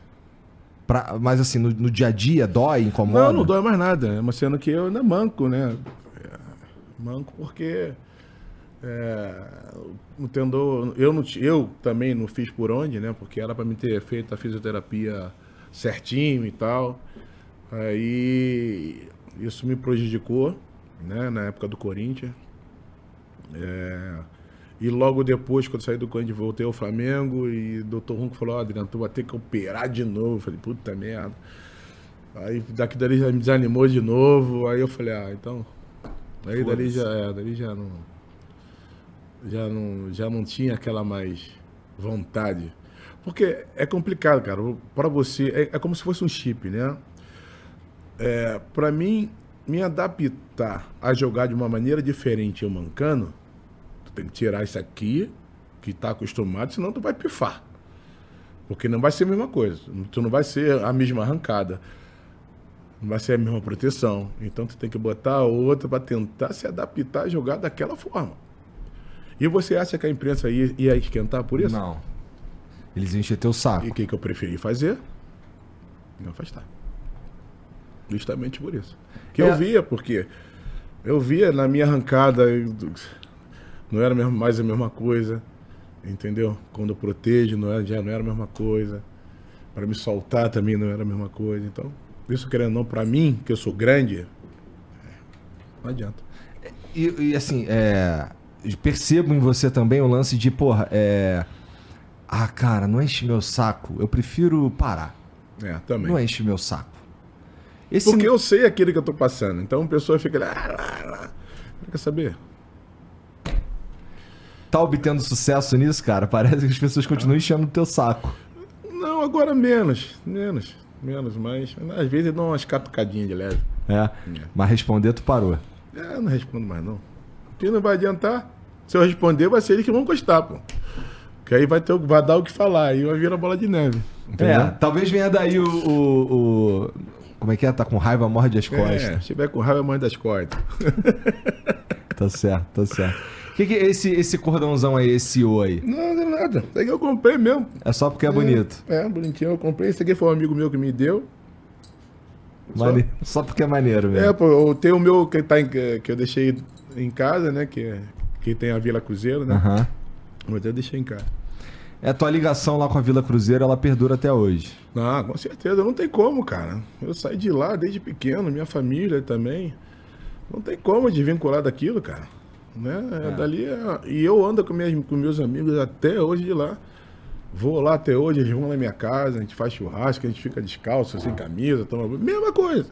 Pra, mas assim, no, no, dia a dia dói, incomoda? Não, não dói mais nada. É uma cena que eu ainda manco, né? É, manco porque é, o tendão, eu, não, eu também não fiz por onde, né? Porque era para me ter feito a fisioterapia certinho e tal. Aí isso me prejudicou, né? Na época do Corinthians. É, e logo depois, quando saí do Corinthians, voltei ao Flamengo e o doutor Ronco falou, oh, Adriano, tu vai ter que operar de novo. Eu falei, puta merda. Aí daqui dali já me desanimou de novo. Aí eu falei, ah, então. Aí dali já, é, dali já não já não, já não tinha aquela mais vontade. Porque é complicado, cara. Para você, é, é, como se fosse um chip, né? É, para mim, me adaptar a jogar de uma maneira diferente eu mancando, tu tem que tirar isso aqui, que tá acostumado, senão tu vai pifar. Porque não vai ser a mesma coisa. Tu não vai ser a mesma arrancada. Não vai ser a mesma proteção. Então tu tem que botar outra para tentar se adaptar a jogar daquela forma. E você acha que a imprensa ia, ia esquentar por isso? Não. Eles encher teu saco. E o que, que eu preferi fazer? Me afastar. Justamente por isso. Que é. eu via, porque eu via na minha arrancada, não era mais a mesma coisa, entendeu? Quando eu protejo, não era, já não era a mesma coisa. Para me soltar também não era a mesma coisa. Então, isso querendo ou não, para mim, que eu sou grande, não adianta. E, e assim, é, percebo em você também o lance de, porra, é. Ah, cara, não enche meu saco. Eu prefiro parar. É, também. Não enche meu saco. Esse... Porque eu sei aquilo que eu tô passando. Então a pessoa fica lá. lá, lá. Quer saber? Tá obtendo sucesso nisso, cara? Parece que as pessoas continuam enchendo o teu saco. Não, agora menos. Menos. Menos, mas às vezes dão umas catucadinhas de leve. É. é. Mas responder, tu parou. É, não respondo mais não. Que não vai adiantar. Se eu responder, vai ser eles que vão gostar, pô. Que aí vai, ter, vai dar o que falar, aí vai vir a bola de neve. Entendeu? É, talvez venha daí o, o, o, Como é que é? Tá com raiva, morde as costas. É, se tiver com raiva, morde as costas. tá certo, tá certo. O que, que é esse, esse cordãozão aí, esse O aí? Não, não é nada. Isso aqui eu comprei mesmo. É só porque é, é bonito. É, bonitinho. Eu comprei. Esse aqui foi um amigo meu que me deu. Mane... Só... só porque é maneiro mesmo. É, pô, tem o meu que, tá em, que eu deixei em casa, né? Que, que tem a Vila Cruzeiro, né? Uhum. Mas eu deixei em casa. É, a tua ligação lá com a Vila Cruzeiro, ela perdura até hoje. Ah, com certeza. Não tem como, cara. Eu saí de lá desde pequeno, minha família também. Não tem como desvincular daquilo, cara. Né? É. Dali é... E eu ando com, minhas, com meus amigos até hoje de lá. Vou lá até hoje, eles vão na minha casa, a gente faz churrasco, a gente fica descalço, sem camisa, toma... Mesma coisa.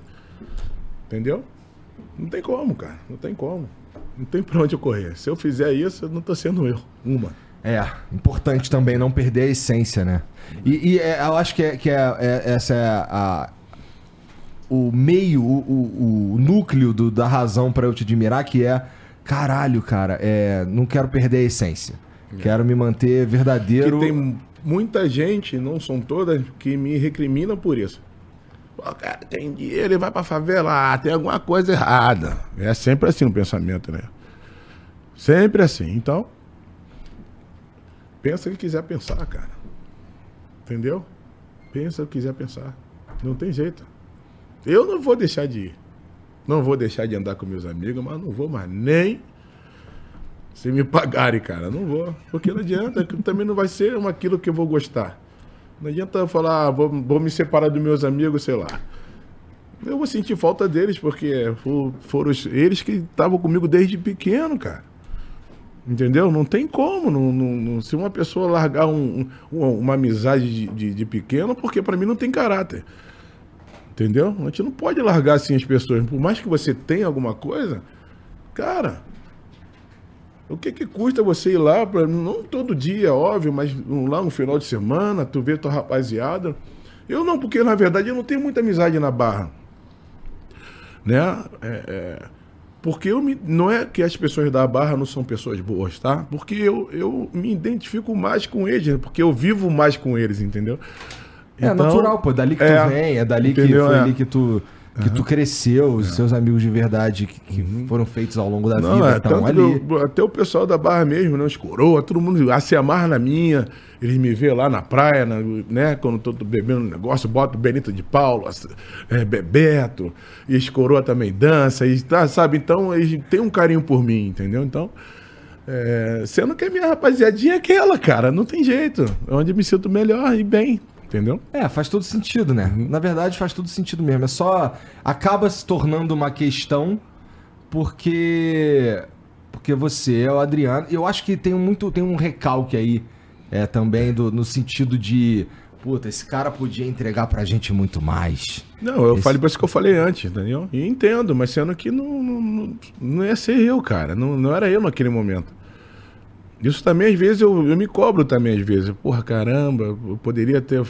Entendeu? Não tem como, cara. Não tem como. Não tem pra onde eu correr. Se eu fizer isso, eu não tô sendo eu. Uma. É, importante também não perder a essência, né? E, e é, eu acho que, é, que é, é, essa é a, o meio, o, o, o núcleo do, da razão para eu te admirar, que é, caralho, cara, é, não quero perder a essência. É. Quero me manter verdadeiro. Que tem muita gente, não são todas, que me recriminam por isso. Pô, cara, tem dinheiro e vai pra favela. Ah, tem alguma coisa errada. É sempre assim o pensamento, né? Sempre assim. Então, pensa o que quiser pensar, cara. Entendeu? Pensa o que quiser pensar. Não tem jeito. Eu não vou deixar de ir. Não vou deixar de andar com meus amigos, mas não vou mais nem se me pagarem, cara. Não vou. Porque não adianta. Também não vai ser aquilo que eu vou gostar. Não adianta eu falar, ah, vou, vou me separar dos meus amigos, sei lá. Eu vou sentir falta deles, porque foram eles que estavam comigo desde pequeno, cara. Entendeu? Não tem como. Não, não, se uma pessoa largar um, um, uma amizade de, de, de pequeno, porque para mim não tem caráter. Entendeu? A gente não pode largar assim as pessoas. Por mais que você tenha alguma coisa, cara, o que que custa você ir lá, pra, não todo dia, óbvio, mas lá no final de semana, tu vê tua rapaziada, Eu não, porque na verdade eu não tenho muita amizade na Barra. Né? É, é, porque eu me, não é que as pessoas da Barra não são pessoas boas, tá? Porque eu, eu me identifico mais com eles, né? porque eu vivo mais com eles, entendeu? É então, natural, pô, dali que é, tu vem, é dali entendeu? que foi é. ali que tu que tu cresceu, os é. seus amigos de verdade que, que uhum. foram feitos ao longo da Não, vida estão ali. Eu, até o pessoal da Barra mesmo, né? Os coroa, todo mundo ah, se amarra na minha. Eles me vê lá na praia, na, né? Quando eu tô bebendo um negócio, boto Benito de Paulo, é, Bebeto, e os coroa também dança, e, tá, sabe? Então, eles têm um carinho por mim, entendeu? Então, é, sendo que a minha rapaziadinha é aquela, cara, não tem jeito. É onde eu me sinto melhor e bem, Entendeu? É, faz todo sentido, né? Na verdade, faz todo sentido mesmo. É só. Acaba se tornando uma questão porque. Porque você é o Adriano. Eu acho que tem muito. Tem um recalque aí é, também do, no sentido de. Puta, esse cara podia entregar pra gente muito mais. Não, eu esse... falei por isso que eu falei antes, entendeu? E entendo, mas sendo que não, não, não ia ser eu, cara. Não, não era eu naquele momento. Isso também, às vezes, eu, eu me cobro também, às vezes. Porra, caramba, eu poderia ter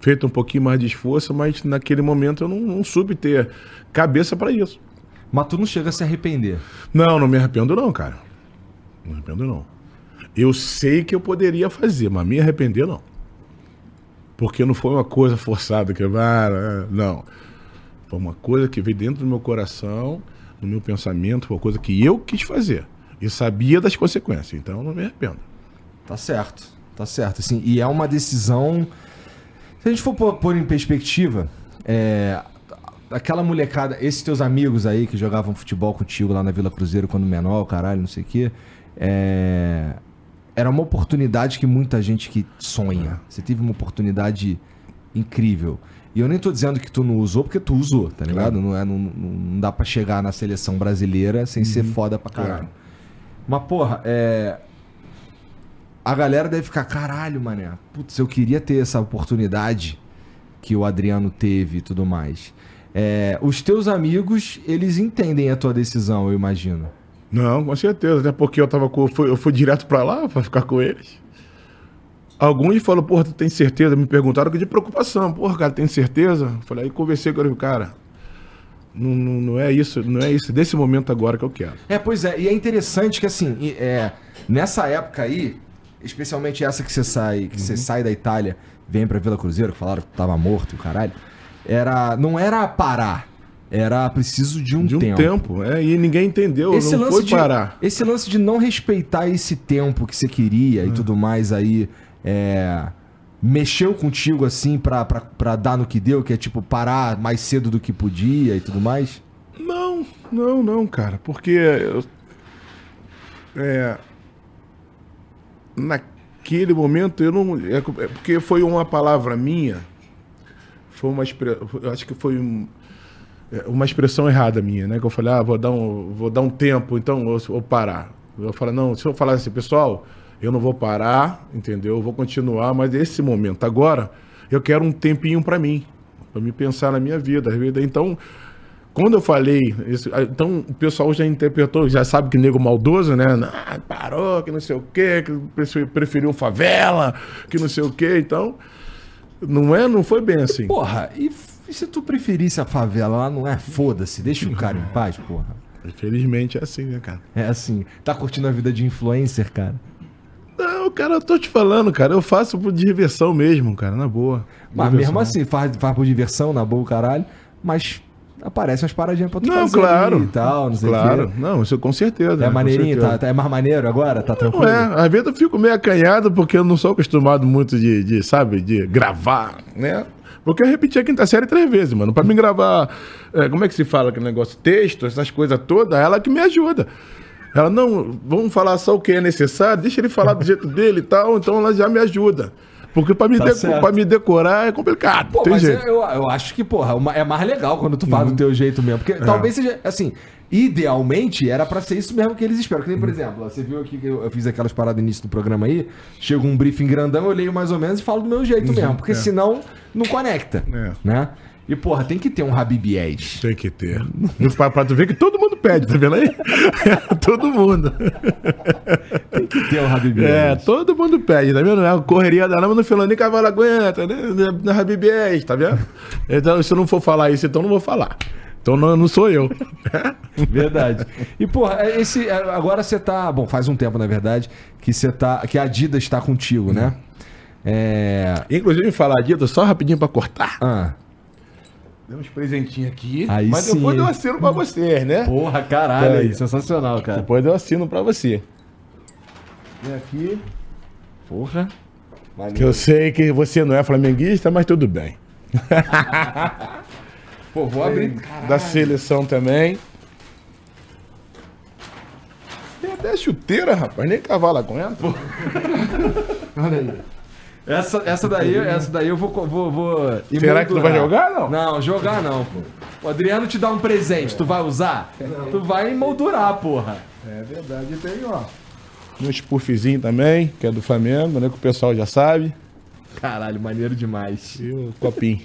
feito um pouquinho mais de esforço, mas naquele momento eu não, não soube ter cabeça para isso. Mas tu não chega a se arrepender? Não, não me arrependo não, cara. Não me arrependo não. Eu sei que eu poderia fazer, mas me arrepender não. Porque não foi uma coisa forçada que ah, não. Foi uma coisa que veio dentro do meu coração, no meu pensamento, foi uma coisa que eu quis fazer e sabia das consequências. Então não me arrependo. Tá certo. Tá certo, assim, e é uma decisão se a gente for pôr em perspectiva, é, aquela molecada, esses teus amigos aí que jogavam futebol contigo lá na Vila Cruzeiro quando menor, caralho, não sei o quê, é, era uma oportunidade que muita gente que sonha. Você teve uma oportunidade incrível. E eu nem tô dizendo que tu não usou, porque tu usou, tá ligado? Claro. Não, é, não, não dá para chegar na seleção brasileira sem uhum. ser foda pra caralho. Claro. Mas, porra, é, a galera deve ficar, caralho, mané. Putz, eu queria ter essa oportunidade que o Adriano teve e tudo mais. É, os teus amigos, eles entendem a tua decisão, eu imagino. Não, com certeza. Até porque eu tava com, eu fui, eu fui direto para lá para ficar com eles. Alguns falaram, porra, tu tem certeza? Me perguntaram que de preocupação. Porra, cara, tem certeza? Falei, aí conversei com o cara. Não, não, não, é isso, não é isso desse momento agora que eu quero. É, pois é, e é interessante que assim, é, nessa época aí, especialmente essa que você sai, que uhum. você sai da Itália, vem pra Vila Cruzeiro, que falaram que tava morto, o caralho. Era, não era parar. Era preciso de um de um tempo. tempo, é, e ninguém entendeu, esse não foi de, parar. Esse lance de não respeitar esse tempo que você queria e é. tudo mais aí, é, mexeu contigo assim pra, pra, pra dar no que deu, que é tipo parar mais cedo do que podia e tudo mais? Não, não, não, cara, porque eu, é, naquele momento eu não. É, é porque foi uma palavra minha, foi uma expressão. Acho que foi um, é, uma expressão errada minha, né? Que eu falei, ah, vou dar um, vou dar um tempo, então eu vou parar. Eu falei, não, se eu falar assim, pessoal, eu não vou parar, entendeu? Eu vou continuar, mas esse momento agora, eu quero um tempinho para mim, para me pensar na minha vida. Então, quando eu falei, isso, ah, então o pessoal já interpretou, já sabe que nego maldoso, né? Ah, parou, que não sei o quê, que preferiu favela, que não sei o quê. Então, não é, não foi bem assim. Porra, e, e se tu preferisse a favela lá, não é? Foda-se, deixa o cara em paz, porra. Infelizmente é assim, né, cara? É assim. Tá curtindo a vida de influencer, cara? Não, cara, eu tô te falando, cara. Eu faço por diversão mesmo, cara, na boa. Mas diversão. mesmo assim, faz, faz por diversão, na boa, caralho. Mas aparecem umas paradinhas pra tu não, fazer claro, e tal, não sei Claro, não, isso com certeza. É maneirinho, tá, tá, é mais maneiro agora? Tá tranquilo? Não é, às vezes eu fico meio acanhado porque eu não sou acostumado muito de, de sabe, de gravar, né? Porque eu repeti a quinta série três vezes, mano. Pra mim gravar, é, como é que se fala aquele negócio? Texto, essas coisas todas, ela que me ajuda. Ela, não, vamos falar só o que é necessário, deixa ele falar do jeito dele e tal, então ela já me ajuda. Porque pra me, tá pra me decorar é complicado. Pô, mas jeito. Eu, eu acho que, porra, é mais legal quando tu faz uhum. do teu jeito mesmo. Porque é. talvez seja, assim, idealmente era para ser isso mesmo que eles esperam. Que nem, por uhum. exemplo, você viu aqui que eu fiz aquelas paradas no início do programa aí, chega um briefing grandão, eu leio mais ou menos e falo do meu jeito uhum. mesmo. Porque é. senão não conecta. É. Né? E, porra, tem que ter um Habib. Tem que ter. pra, pra tu ver que todo mundo pede, tá vendo aí? todo mundo. tem que ter o Habib É, todo mundo pede, tá vendo? É uma correria da mas no final nem cavalo aguenta, né? Na Habibés, tá vendo? Então, se eu não for falar isso, então não vou falar. Então não, não sou eu. Verdade. E, porra, esse. Agora você tá. Bom, faz um tempo, na verdade, que você tá. Que a Adidas está contigo, né? É. Inclusive, falar dito, só rapidinho pra cortar. Ah. Deu uns presentinhos aqui. Aí mas sim, depois eu assino pra vocês, né? Porra, caralho Tá aí. aí. Sensacional, cara. Depois eu assino pra você. Vem aqui. Porra. Que eu sei que você não é flamenguista, mas tudo bem. Pô, vou abrir. Da seleção também. Tem até chuteira, rapaz. Nem cavalo aguenta. Olha aí. Essa, essa daí, essa daí eu vou. vou, vou Será que tu vai jogar, não? Não, jogar não, pô. O Adriano te dá um presente, tu vai usar? Tu vai emoldurar, porra. É verdade, tem, ó. Um puffzinho também, que é do Flamengo, né? Que o pessoal já sabe. Caralho, maneiro demais. E o copinho.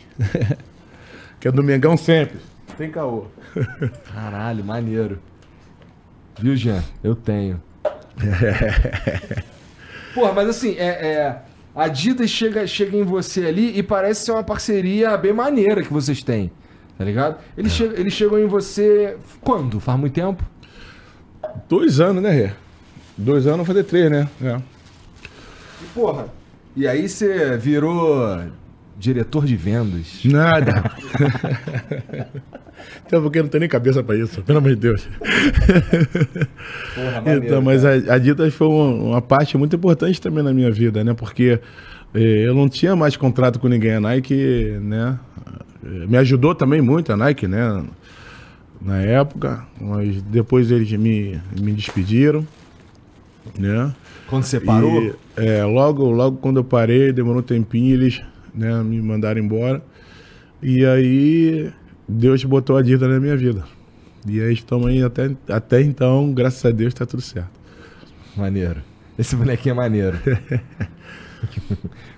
que é do Mengão sempre. Tem caô. Caralho, maneiro. Viu, Jean? Eu tenho. Porra, mas assim, é, é, a Adidas chega, chega em você ali e parece ser uma parceria bem maneira que vocês têm. Tá ligado? Eles, che eles chegam em você quando? Faz muito tempo? Dois anos, né, Rê? Dois anos, fazer três, né? É. E, porra. E aí você virou diretor de vendas. Nada. Até porque não tem nem cabeça pra isso, pelo amor de Deus. Porra, então, mas a, a Adidas foi uma, uma parte muito importante também na minha vida, né? Porque eh, eu não tinha mais contrato com ninguém. A Nike, né? eh, Me ajudou também muito, a Nike, né? Na época, mas depois eles me, me despediram, né? Quando você parou? E, é, logo, logo quando eu parei, demorou um tempinho, eles né, me mandaram embora. E aí Deus botou a dívida na minha vida. E aí estamos aí até, até então, graças a Deus, tá tudo certo. Maneiro. Esse bonequinho é maneiro.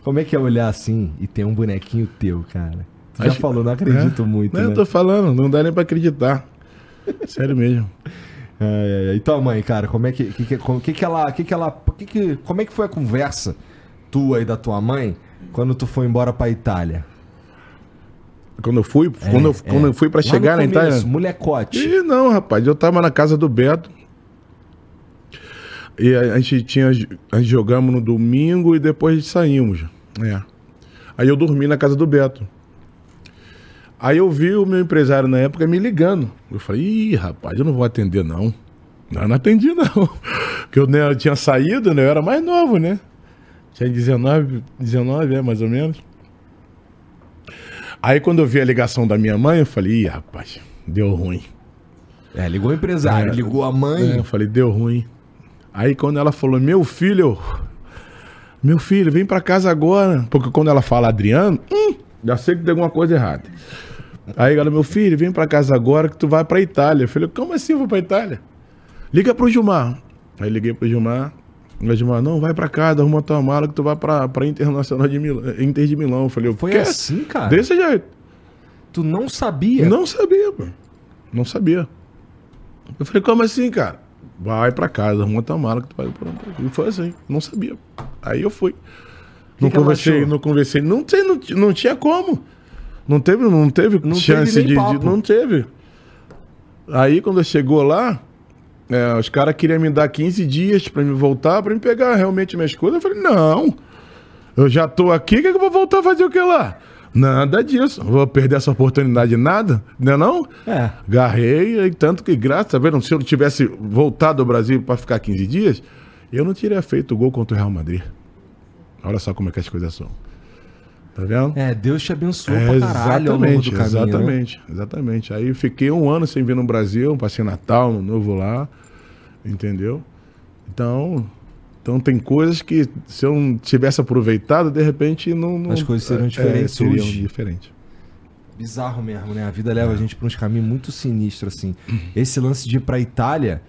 Como é que é olhar assim e ter um bonequinho teu, cara? Tu já Acho- falou, não acredito É. muito, Não, né? eu tô falando, não dá nem pra acreditar. Sério mesmo. Ai, ai. E tua mãe, cara, como é que, que, que, como- que, que ela, que que ela, que que, como é que foi a conversa tua e da tua mãe quando tu foi embora pra Itália? Quando eu fui, quando, eu, É, quando é. eu fui pra Lá chegar na Itália. Molecote. Ih, não, rapaz, eu tava na casa do Beto. E a a gente tinha. A gente jogamos no domingo e depois saímos. É. Aí eu dormi na casa do Beto. Aí eu vi o meu empresário na época me ligando. Eu falei, ih, rapaz, eu não vou atender, não. Não, eu não atendi, não. Porque eu, né, eu tinha saído, né? Eu era mais novo, né? Tinha 19, 19, é, mais ou menos. Aí quando eu vi a ligação da minha mãe, eu falei, ih, rapaz, deu ruim. É, ligou o empresário, É. ligou a mãe. É, eu falei, deu ruim. Aí quando ela falou, meu filho, eu, meu filho, vem pra casa agora. Porque quando ela fala Adriano, hum, já sei que tem alguma coisa errada. Aí ela, meu filho, vem pra casa agora que tu vai pra Itália. Eu falei, como assim eu vou pra Itália? Liga pro Gilmar. Aí liguei pro Gilmar. O Gilmar, não, vai pra casa, arruma tua mala que tu vai pra, pra Internacional de Milão, Inter de Milão. Eu falei, eu Foi quê? assim, cara? Desse jeito. Tu não sabia? Não sabia, pô. Não sabia. Eu falei, como assim, cara? Vai pra casa, arruma tua mala que tu vai pra E foi assim, não sabia. Aí eu fui. não que conversei, não conversei. Não, sei, não, não tinha como. Não teve, não teve Não chance teve de, de-. Não teve. Aí quando chegou lá, é, os caras queriam me dar 15 dias pra me voltar, pra me pegar realmente minhas coisas. Eu falei, não. Eu já tô aqui, o que, que eu vou voltar a fazer o que lá? Nada disso. Vou perder essa oportunidade nada, não é não? É. Garrei, e tanto que, graças a Deus, se eu tivesse voltado ao Brasil para ficar 15 dias, eu não teria feito o gol contra o Real Madrid. Olha só como é que as coisas são. Tá vendo? É, Deus te abençoou É, pra caralho ao longo do caminho, né? exatamente, exatamente. Aí fiquei um ano sem vir no Brasil, passei Natal, Ano Novo lá, entendeu? Então, então tem coisas que se eu não tivesse aproveitado, de repente não... não As coisas seriam diferentes seriam hoje. diferentes. Bizarro mesmo, né? A vida leva a gente pra uns caminhos muito sinistros, assim. Esse lance de ir pra Itália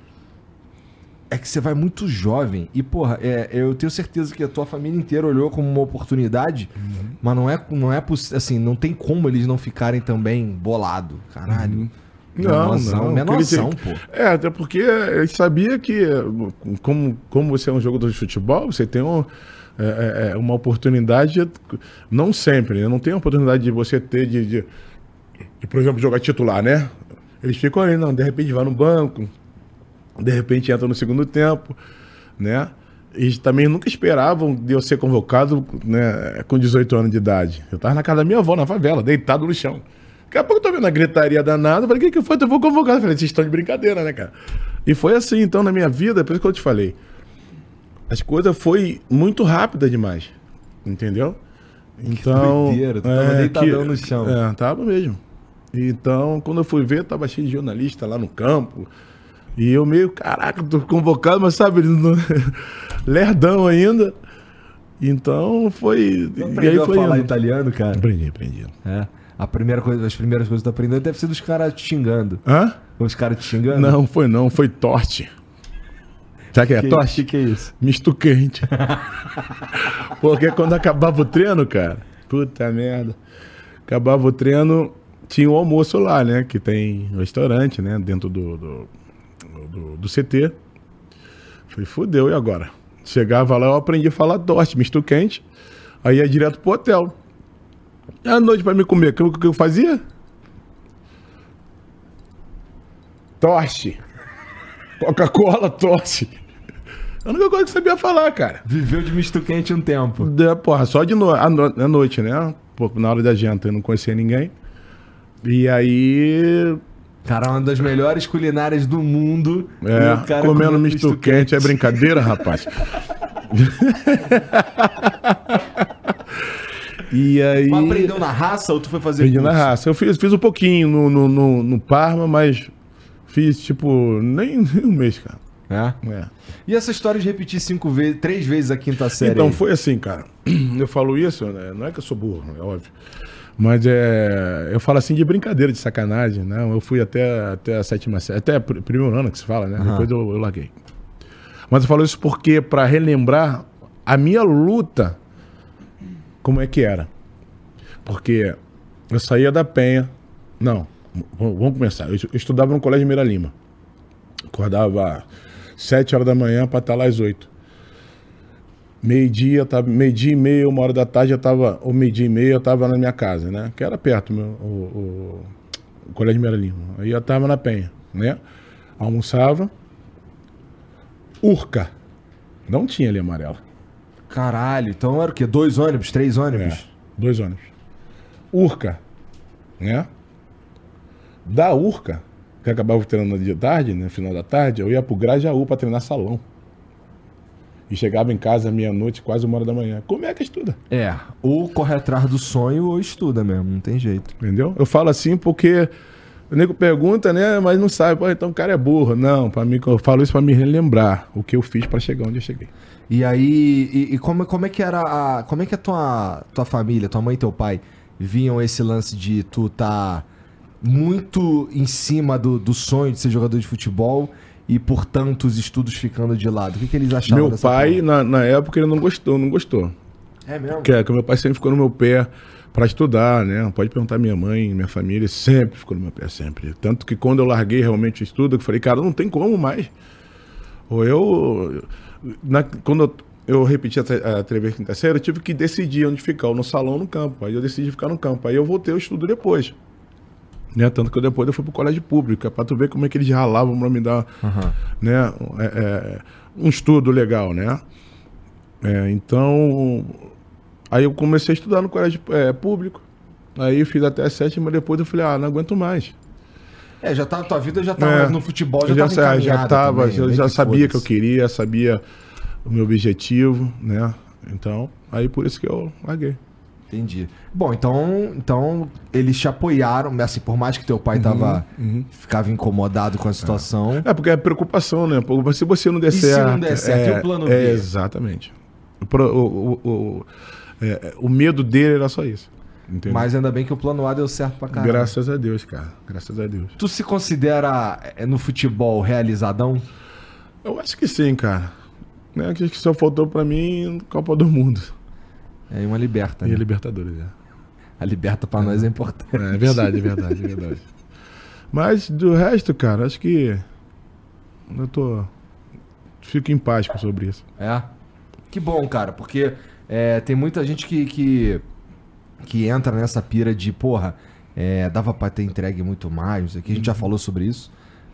é que você vai muito jovem. E, porra, é, eu tenho certeza que a tua família inteira olhou como uma oportunidade, mas não é, não é assim, não tem como eles não ficarem também bolado. Caralho. Menorzão, menorzão, pô. É, até porque ele sabia que, como, como você é um jogador de futebol, você tem um, é, é, é uma oportunidade, não sempre, né? não tem a oportunidade de você ter de, de, de, por exemplo, jogar titular, né? Eles ficam ali, não, de repente vai no banco, de repente entra no segundo tempo, né? E também nunca esperavam de eu ser convocado né, com 18 anos de idade. Eu tava na casa da minha avó, na favela, deitado no chão. Daqui a pouco eu tô vendo a gritaria danada, falei, o que, que foi? Eu vou convocar. Eu falei, vocês estão de brincadeira, né, cara? E foi assim, então, na minha vida, por isso que eu te falei. As coisas foi muito rápida demais. Entendeu? Então. Que doideira, tu tava é, deitadão que- no chão. É, tava mesmo. Então, quando eu fui ver, tava cheio de jornalista lá no campo. E eu meio, caraca, tô convocado, mas sabe, lerdão ainda. Então foi. E aí aprendeu a foi falar indo. italiano, cara? Aprendi, aprendi. É. A primeira coisa, as primeiras coisas que tu aprendeu deve ser dos caras te xingando. Hã? Os caras te xingando? Não, foi não, foi torte. Sabe o que é Que, torte? que, que é isso? Misto quente. Porque quando acabava o treino, cara, puta merda. Acabava o treino, tinha o almoço lá, né? Que tem restaurante, né? Dentro do, do, do, do CT. Falei, fudeu, e agora? Chegava lá, eu aprendi a falar torte, misto quente. Aí ia direto pro hotel. E à noite pra me comer, o que, eu- que eu fazia? Torte. Coca-Cola, torte. A única coisa que sabia falar, cara. Viveu de misto quente um tempo. Da, porra, só de no, à, no- à noite, né? Pô, na hora da janta eu não conhecia ninguém. E aí. Cara, uma das melhores culinárias do mundo. É, o cara comendo misto quente é brincadeira, rapaz. e aí. Mas aprendeu na raça ou tu foi fazer Aprendi na curso? raça. Eu fiz, fiz um pouquinho no, no, no, no Parma, mas fiz tipo nem, nem um mês, cara. É? É. E essa história de repetir cinco vezes, três vezes a quinta série? Então aí? foi assim, cara. Eu falo isso, né? não é que eu sou burro, é óbvio. Mas é, eu falo assim de brincadeira, de sacanagem, né? Eu fui até, até a sétima série, até pr- primeiro ano que se fala, né? Aham. Depois eu, eu larguei. Mas eu falo isso porque para relembrar a minha luta, como é que era. Porque eu saía da Penha. Não, vamos começar. Eu estudava no Colégio Meira Lima. Acordava sete horas da manhã para estar lá às oito. Meio-dia, tava, meio-dia e meia, uma hora da tarde, eu tava, ou meio-dia e meia, eu tava na minha casa, né? Que era perto, meu, o, o, o Colégio Meira Lima. Aí eu tava na Penha, né? Almoçava. Urca. Não tinha ali amarela. Caralho, então era o quê? Dois ônibus? Três É, ônibus? dois ônibus. Urca, né? Da Urca, que acabava treinando de tarde, né? Final da tarde, eu ia pro Grajaú pra treinar salão. E chegava em casa meia-noite, quase uma hora da manhã. Como é que estuda? É. Ou corre atrás do sonho ou estuda mesmo, não tem jeito. Entendeu? Eu falo assim porque o nego pergunta, né? Mas não sabe, pô, então o cara é burro. Não, para mim, eu falo isso pra me relembrar o que eu fiz pra chegar onde eu cheguei. E aí, e, e como, como é que era a. Como é que a tua, tua família, tua mãe e teu pai viam esse lance de tu tá muito em cima do, do sonho de ser jogador de futebol e, portanto, os estudos ficando de lado? O que, que eles achavam meu pai, na, na época, ele não gostou, não gostou. É mesmo? Que, é, que meu pai sempre ficou no meu pé para estudar, né? Pode perguntar minha mãe, minha família, sempre ficou no meu pé, sempre. Tanto que quando eu larguei realmente o estudo, eu falei, cara, não tem como mais. Ou eu. na- quando eu, eu repeti a, a entrevista quinta série, eu tive que decidir onde ficar, ou no salão ou no campo. Aí eu decidi ficar no campo. Aí eu voltei ao estudo depois. Né? Tanto que eu depois eu fui pro colégio público, é pra tu ver como é que eles ralavam pra me dar Aham. né, é, é, um estudo legal, né? É, então, aí eu comecei a estudar no colégio é, público. Aí eu fiz até a sétima, depois eu falei, ah, não aguento mais. É, já tá, tua vida já tava É, no futebol, já já, tava já tava, também, eu meio já que sabia que eu queria, sabia o meu objetivo, né? Então, aí por isso que eu larguei. Entendi. Bom, então, então eles te apoiaram, assim, por mais que teu pai tava, ficava incomodado com a situação. É, porque é preocupação, né? Se você não der E se certo. não der certo? É, E o plano é, B? exatamente. O, o, o, o, é, o medo dele era só isso. Entendeu? Mas ainda bem que o plano A deu certo pra caralho. Graças a Deus, cara. Graças a Deus. Tu se considera é, no futebol realizadão? Eu acho que sim, cara. Né? Acho que só faltou pra mim Copa do Mundo. É uma liberta, E né? a Libertadores, é. A liberta pra nós é importante. É verdade, é verdade, é verdade. Mas do resto, cara, acho que. Eu tô. Fico em paz sobre isso. É. Que bom, cara, porque é, tem muita gente que, que, que entra nessa pira de, porra, é, dava pra ter entregue muito mais, não sei o que, a gente já falou sobre isso.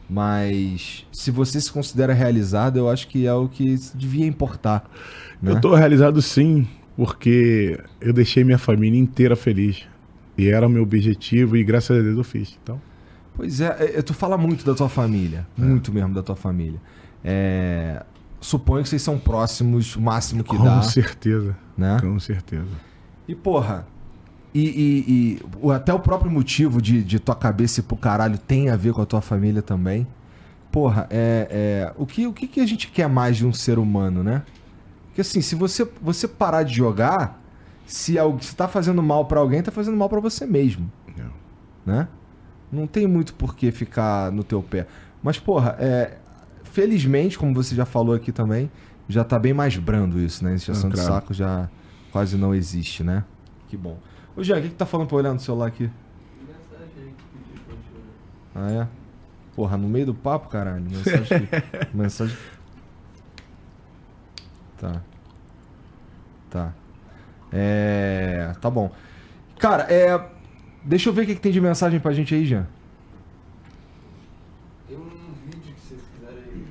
Mas se você se considera realizado, eu acho que é o que devia importar. Né? Eu tô realizado sim, porque eu deixei minha família inteira feliz. E era o meu objetivo e graças a Deus eu fiz. Então. Pois é, é tu fala muito da tua família, é. muito mesmo da tua família. É, suponho que vocês são próximos o máximo que Com dá. Com certeza. Né? Com certeza. E porra, e, e, e, até o próprio motivo de, de tua cabeça ir pro caralho tem a ver com a tua família também. Porra, é, é, o, que, o que, que a gente quer mais de um ser humano, né? Porque assim, se você, você parar de jogar, se, se tá fazendo mal para alguém, tá fazendo mal para você mesmo. Não. Né? Não tem muito por que ficar no teu pé. Mas, porra, é, felizmente, como você já falou aqui também, já tá bem mais brando isso, né? Iniciação ah, claro. de saco já quase não existe, né? Que bom. Ô, Jean, o que, que tá falando pra olhar no celular aqui? Ah, é? Porra, no meio do papo, caralho. Mensagem. mensagem. Tá. Tá. É. Tá bom. Cara, é. Deixa eu ver o que, que tem de mensagem pra gente aí, Jean. Tem um vídeo que vocês quiserem.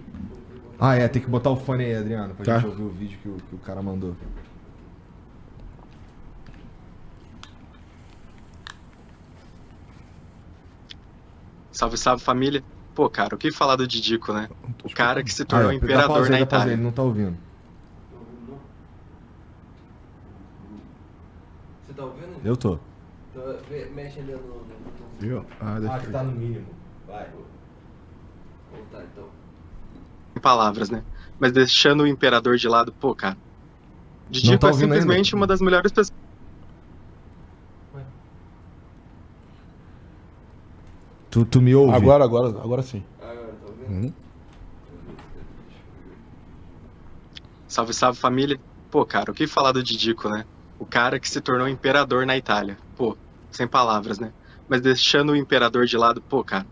Ah, é, tem que botar o fone aí, Adriano, pra tá. gente ouvir o vídeo que o, que o cara mandou. Salve, salve família. Pô, cara, o que falar do Didico, né? O cara que se tornou ah, imperador aí, na Itália. Ele não tá ouvindo. Você tá ouvindo? Eu tô. Então, mexe ali no. Viu? Ah, ah que tá no mínimo. Vai. Voltar então. Em palavras, né? Mas deixando o imperador de lado, pô, cara. Didico tá é simplesmente ainda. uma das melhores pessoas Tu, tu me ouve? Agora, agora, agora sim. Uhum. Salve, salve família. Pô, cara, o que falar do Didico, né? O cara que se tornou imperador na Itália. Pô, sem palavras, né? Mas deixando o imperador de lado, pô, cara.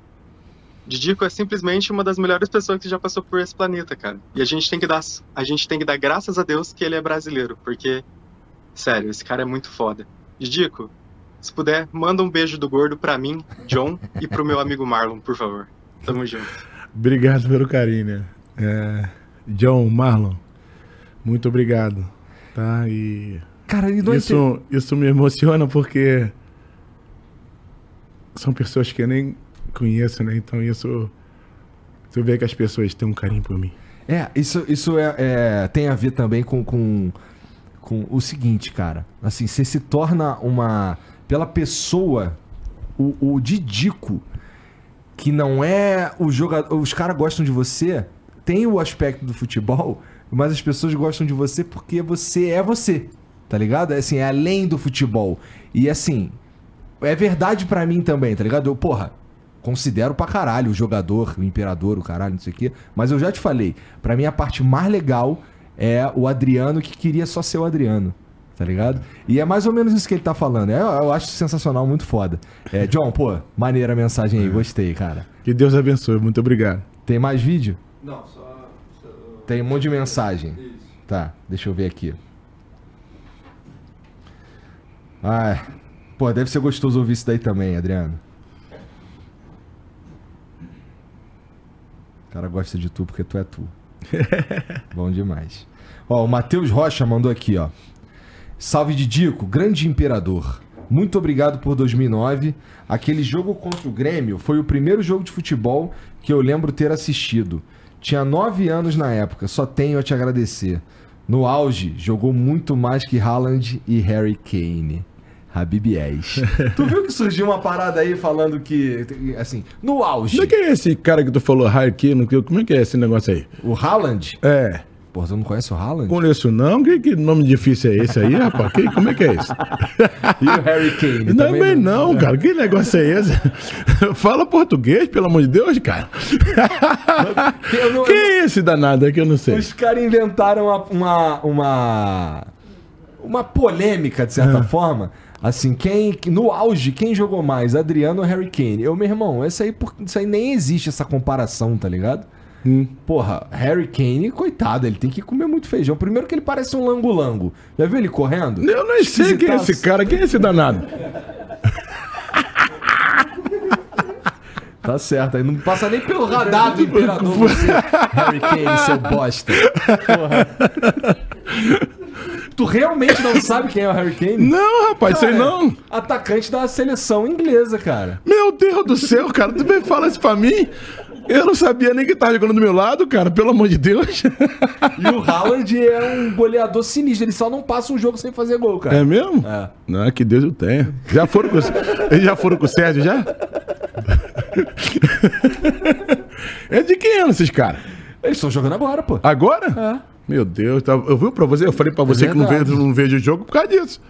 Didico é simplesmente uma das melhores pessoas que já passou por esse planeta, cara. E a gente tem que dar, a gente tem que dar graças a Deus que ele é brasileiro, porque sério, esse cara é muito foda. Didico, se puder, manda um beijo do gordo pra mim, John, e pro meu amigo Marlon, por favor. Tamo junto. Obrigado pelo carinho, né? É, John, Marlon, muito obrigado. Tá? E. Cara, e isso, isso me emociona porque são pessoas que eu nem conheço, né? Então isso. Você vê que as pessoas têm um carinho por mim. É, isso, isso é, é tem a ver também com, com, com o seguinte, cara. Assim, você se torna uma pela pessoa, o, o Didico, que não é o jogador. Os caras gostam de você, tem o aspecto do futebol, mas as pessoas gostam de você porque você é você. Tá ligado? É assim, é além do futebol. E assim, é verdade para mim também, tá ligado? Eu, porra, considero pra caralho o jogador, o imperador, o caralho, não sei o quê. Mas eu já te falei, para mim a parte mais legal é o Adriano que queria só ser o Adriano tá ligado? E é mais ou menos isso que ele tá falando. Eu, eu acho sensacional, muito foda. É, John, pô, maneira a mensagem aí, é. gostei, cara. Que Deus abençoe, muito obrigado. Tem mais vídeo? Não, só. só... Tem um monte de mensagem. Isso. Tá, deixa eu ver aqui. Ah, pô, deve ser gostoso ouvir isso daí também, Adriano. O cara gosta de tu porque tu é tu. Bom demais. Ó, o Matheus Rocha mandou aqui, ó. Salve Didico, grande imperador. Muito obrigado por 2009. Aquele jogo contra o Grêmio foi o primeiro jogo de futebol que eu lembro ter assistido. Tinha nove anos na época, só tenho a te agradecer. No auge, jogou muito mais que Haaland e Harry Kane. Habib Yes. tu viu que surgiu uma parada aí falando que, assim, no auge. Como é que é esse cara que tu falou, Harry Kane? Como é que é esse negócio aí? O Haaland? É. Porra, você não conhece o Haaland? Conheço não. Que, que nome difícil é esse aí, rapaz? Que, como é que é isso? e o Harry Kane? Não, também não, não, cara. Que negócio é esse? Fala português, pelo amor de Deus, cara. Não, que é esse danado que eu não sei? Os caras inventaram uma, uma, uma, uma polêmica, de certa é. forma, Assim, quem no auge, quem jogou mais, Adriano ou Harry Kane? Eu, meu irmão, essa aí, isso aí nem existe essa comparação, tá ligado? Hum. Porra, Harry Kane, coitado, ele tem que comer muito feijão. Primeiro que ele parece um lango-lango. Já viu ele correndo? Eu nem sei quem é esse cara, quem é esse danado? Tá certo, aí não passa nem pelo radar do imperador você, Harry Kane, seu bosta. Porra. Tu realmente não sabe quem é o Harry Kane? Não, rapaz, sei Cara, não. Atacante da seleção inglesa, cara. Meu Deus do céu, cara, tu vem falar isso pra mim? Eu não sabia nem que tava jogando do meu lado, cara, pelo amor de Deus. E o Haaland é um goleador sinistro, ele só não passa um jogo sem fazer gol, cara. É mesmo? É. Não, que Deus o tenha. Já foram com, eles já foram com o Sérgio, já? é de quem ano esses caras? Eles estão jogando agora, pô. Agora? É. Meu Deus, tá- eu vi pra você, eu falei pra você que não vejo, não vejo o jogo por causa disso.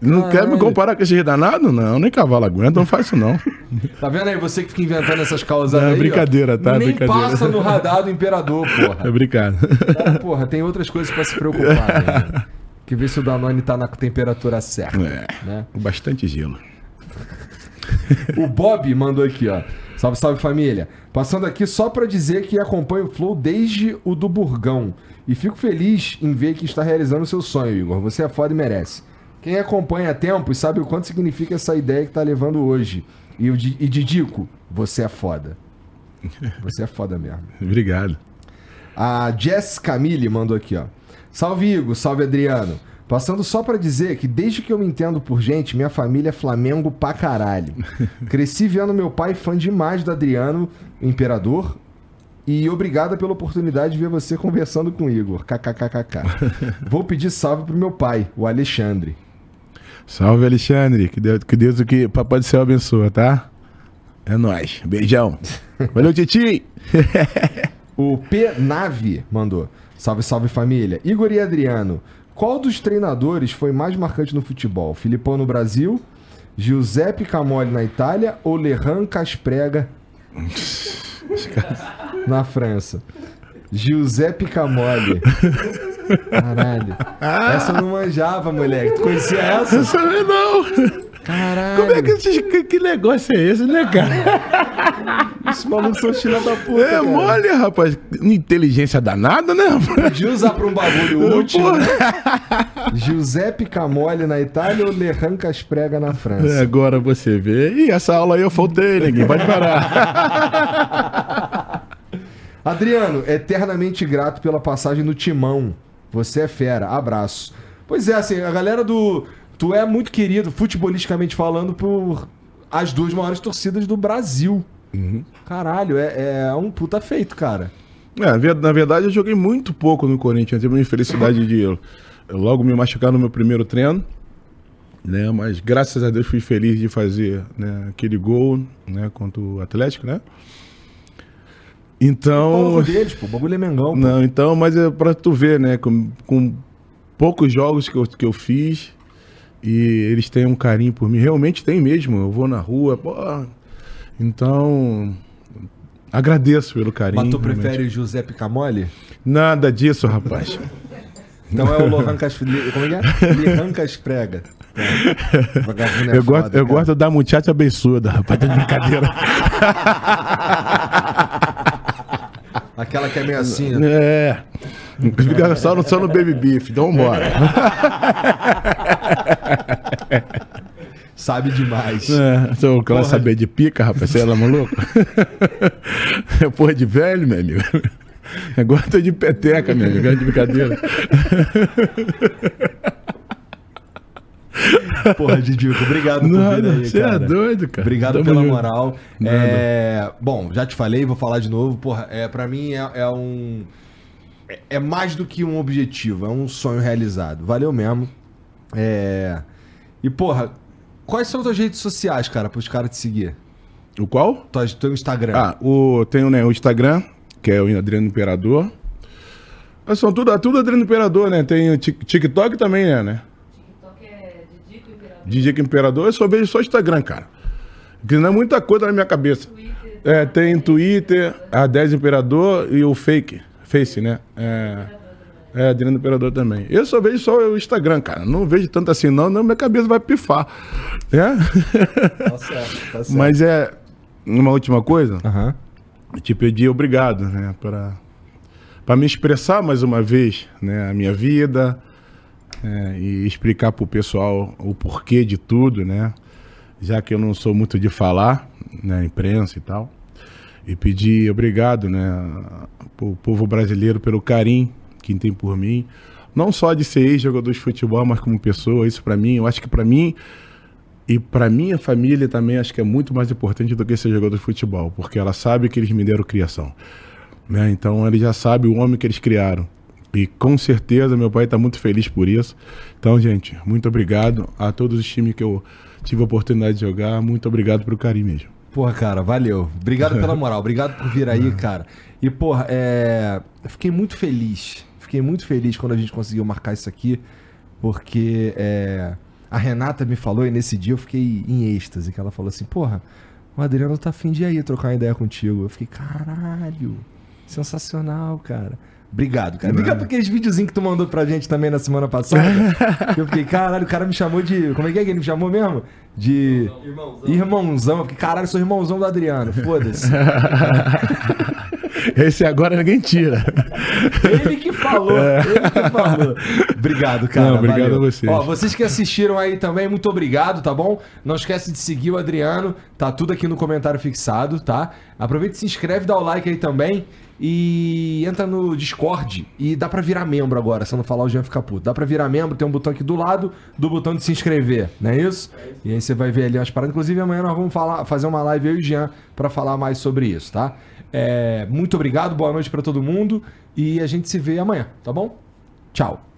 Não quer me Caralho. comparar com esse danado? Não, nem cavalo aguenta, não faz isso não. Tá vendo aí você que fica inventando essas causas É aí? ó? brincadeira, tá? Nem Brincadeira. passa no radar do imperador, É porra. brincado. Ah, porra, tem outras coisas pra se preocupar. Né? Que ver se o Danone tá na temperatura certa. É, Né? bastante gelo. O Bob mandou aqui, ó. Salve, salve família. Passando aqui só pra dizer que acompanho o Flow desde o do Burgão. E fico feliz em ver que está realizando o seu sonho, Igor. Você é foda e merece. Quem acompanha há tempo sabe o quanto significa essa ideia que tá levando hoje. E, e Didico, você é foda. Você é foda mesmo. Obrigado. A Jess Camille mandou aqui, ó. Salve Igor, salve Adriano. Passando só pra dizer que desde que eu me entendo por gente, minha família é Flamengo pra caralho. Cresci vendo meu pai fã demais do Adriano, Imperador. E obrigada pela oportunidade de ver você conversando com o Igor. KKKKK. Vou pedir salve pro meu pai, o Alexandre. Salve, Alexandre. Que Deus, que Deus o que Papai do Céu abençoa, tá? É nóis. Beijão. Valeu, Titi. O P Nave mandou. Salve, salve família. Igor e Adriano, qual dos treinadores foi mais marcante no futebol? Filipão no Brasil, Giuseppe Camoli na Itália ou Lerran Casprega na França? Giuseppe Camoli. Caralho. Essa eu não manjava, moleque. Tu conhecia essa? Não sabe não. Caralho. Como é que, esses- que, negócio é esse, né, cara? Esses malucos são filha da puta, É cara. mole, rapaz. Inteligência danada, né, rapaz? Podia usar pra um bagulho útil, né? Giuseppe Camoli na Itália ou Lerran Casprega na França? É, Agora você vê. Ih, essa aula aí eu faltei, ninguém pode parar. Adriano, eternamente grato pela passagem no Timão. Você é fera. Abraço. Pois é, assim, a galera do. Tu é muito querido, futebolisticamente falando, por as duas maiores torcidas do Brasil. Caralho, é, é um puta feito, cara. É, na ver- na verdade, eu joguei muito pouco no Corinthians. Tive uma infelicidade de eu, eu logo me machucar no meu primeiro treino. Né, mas graças a Deus fui feliz de fazer né, aquele gol né, contra o Atlético, né? O Então, deles, pô, o bagulho é Mengão. pô. não, então, mas é pra tu ver, né? Com, com poucos jogos que eu, que eu fiz e eles têm um carinho por mim. Realmente tem mesmo. Eu vou na rua, pô. Então, agradeço pelo carinho. Mas tu realmente. prefere o Giuseppe Camoli? Nada disso, rapaz. Então é o Lohan Casprega. Como é que é? Lerran Casprega. É eu gosto, foda, eu cara. gosto da muchacha abençoada, rapaz. Tá de brincadeira. Aquela que é meio assim, né? é. Fica só no, só no baby beef. Então vambora. Sabe demais. É, se eu quero Porra. saber de pica, rapaz, você é maluco? É porra de velho, meu amigo. Eu gosto de peteca, meu amigo. Gosto de brincadeira. Porra, Didico, obrigado por vir Nada, aí, você é doido, cara. Obrigado Tamo pela junto. moral. Nada. É, bom, já te falei, vou falar de novo. Porra, é, pra mim é, é um. É, é mais do que um objetivo, é um sonho realizado. Valeu mesmo. É. E, porra, quais são as tuas redes sociais, cara, pros caras te seguir? O qual? Tua- Teu Instagram. Ah, o, tenho né, o Instagram, que é o Adriano Imperador. Mas São tudo, tudo Adriano Imperador, né? Tem o Tik- TikTok também, né? né? TikTok é Didico Imperador. DJ Imperador, eu só vejo só Instagram, cara. Porque não é muita coisa na minha cabeça. Twitter. É, tem Twitter, a 10 Imperador e o Fake, Face, né? É, É, Adriano Imperador também. Eu só vejo só o Instagram, cara. Não vejo tanto assim, não, não minha cabeça vai pifar. Né? Tá certo, tá certo. Mas é. Uma última coisa, Aham. te pedir obrigado, né? Para para me expressar mais uma vez, né? A minha vida é, e explicar pro pessoal o porquê de tudo, né? Já que eu não sou muito de falar, né? Imprensa e tal. E pedir obrigado, né? Pro povo brasileiro pelo carinho que tem por mim. Não só de ser ex-jogador de futebol, mas como pessoa. Isso para mim, eu acho que para mim e para minha família também acho que é muito mais importante do que ser jogador de futebol, porque ela sabe que eles me deram criação. Né? Então ele já sabe o homem que eles criaram. E com certeza meu pai está muito feliz por isso. Então, gente, muito obrigado a todos os times que eu tive a oportunidade de jogar. Muito obrigado pelo carinho mesmo. Porra, cara, valeu. Obrigado pela moral, obrigado por vir aí, cara. E, porra, é... eu fiquei muito feliz. Fiquei muito feliz quando a gente conseguiu marcar isso aqui, porque é... a Renata me falou e nesse dia eu fiquei em êxtase, que ela falou assim, porra, o Adriano tá afim de ir aí trocar uma ideia contigo. Eu fiquei, caralho, sensacional, cara. Obrigado, cara. Obrigado por aqueles videozinhos que tu mandou pra gente também na semana passada. eu fiquei, caralho, o cara me chamou de. Como é que é que ele me chamou mesmo? De. Irmãozão. Irmãozão. Eu fiquei, caralho, eu sou irmãozão do Adriano. Foda-se. Esse agora ninguém tira. Ele que falou. Ele que falou. Obrigado, cara. Não, obrigado valeu. a vocês. Ó, vocês que assistiram aí também, muito obrigado, tá bom? Não esquece de seguir o Adriano. Tá tudo aqui no comentário fixado, tá? Aproveita e se inscreve, dá o like aí também. E entra no Discord e dá pra virar membro agora, se eu não falar o Jean fica puto. Dá pra virar membro, tem um botão aqui do lado do botão de se inscrever, não é isso? E aí você vai ver ali as paradas. Inclusive amanhã nós vamos falar, fazer uma live eu e o Jean pra falar mais sobre isso, tá? É, muito obrigado, boa noite pra todo mundo e a gente se vê amanhã, tá bom? Tchau.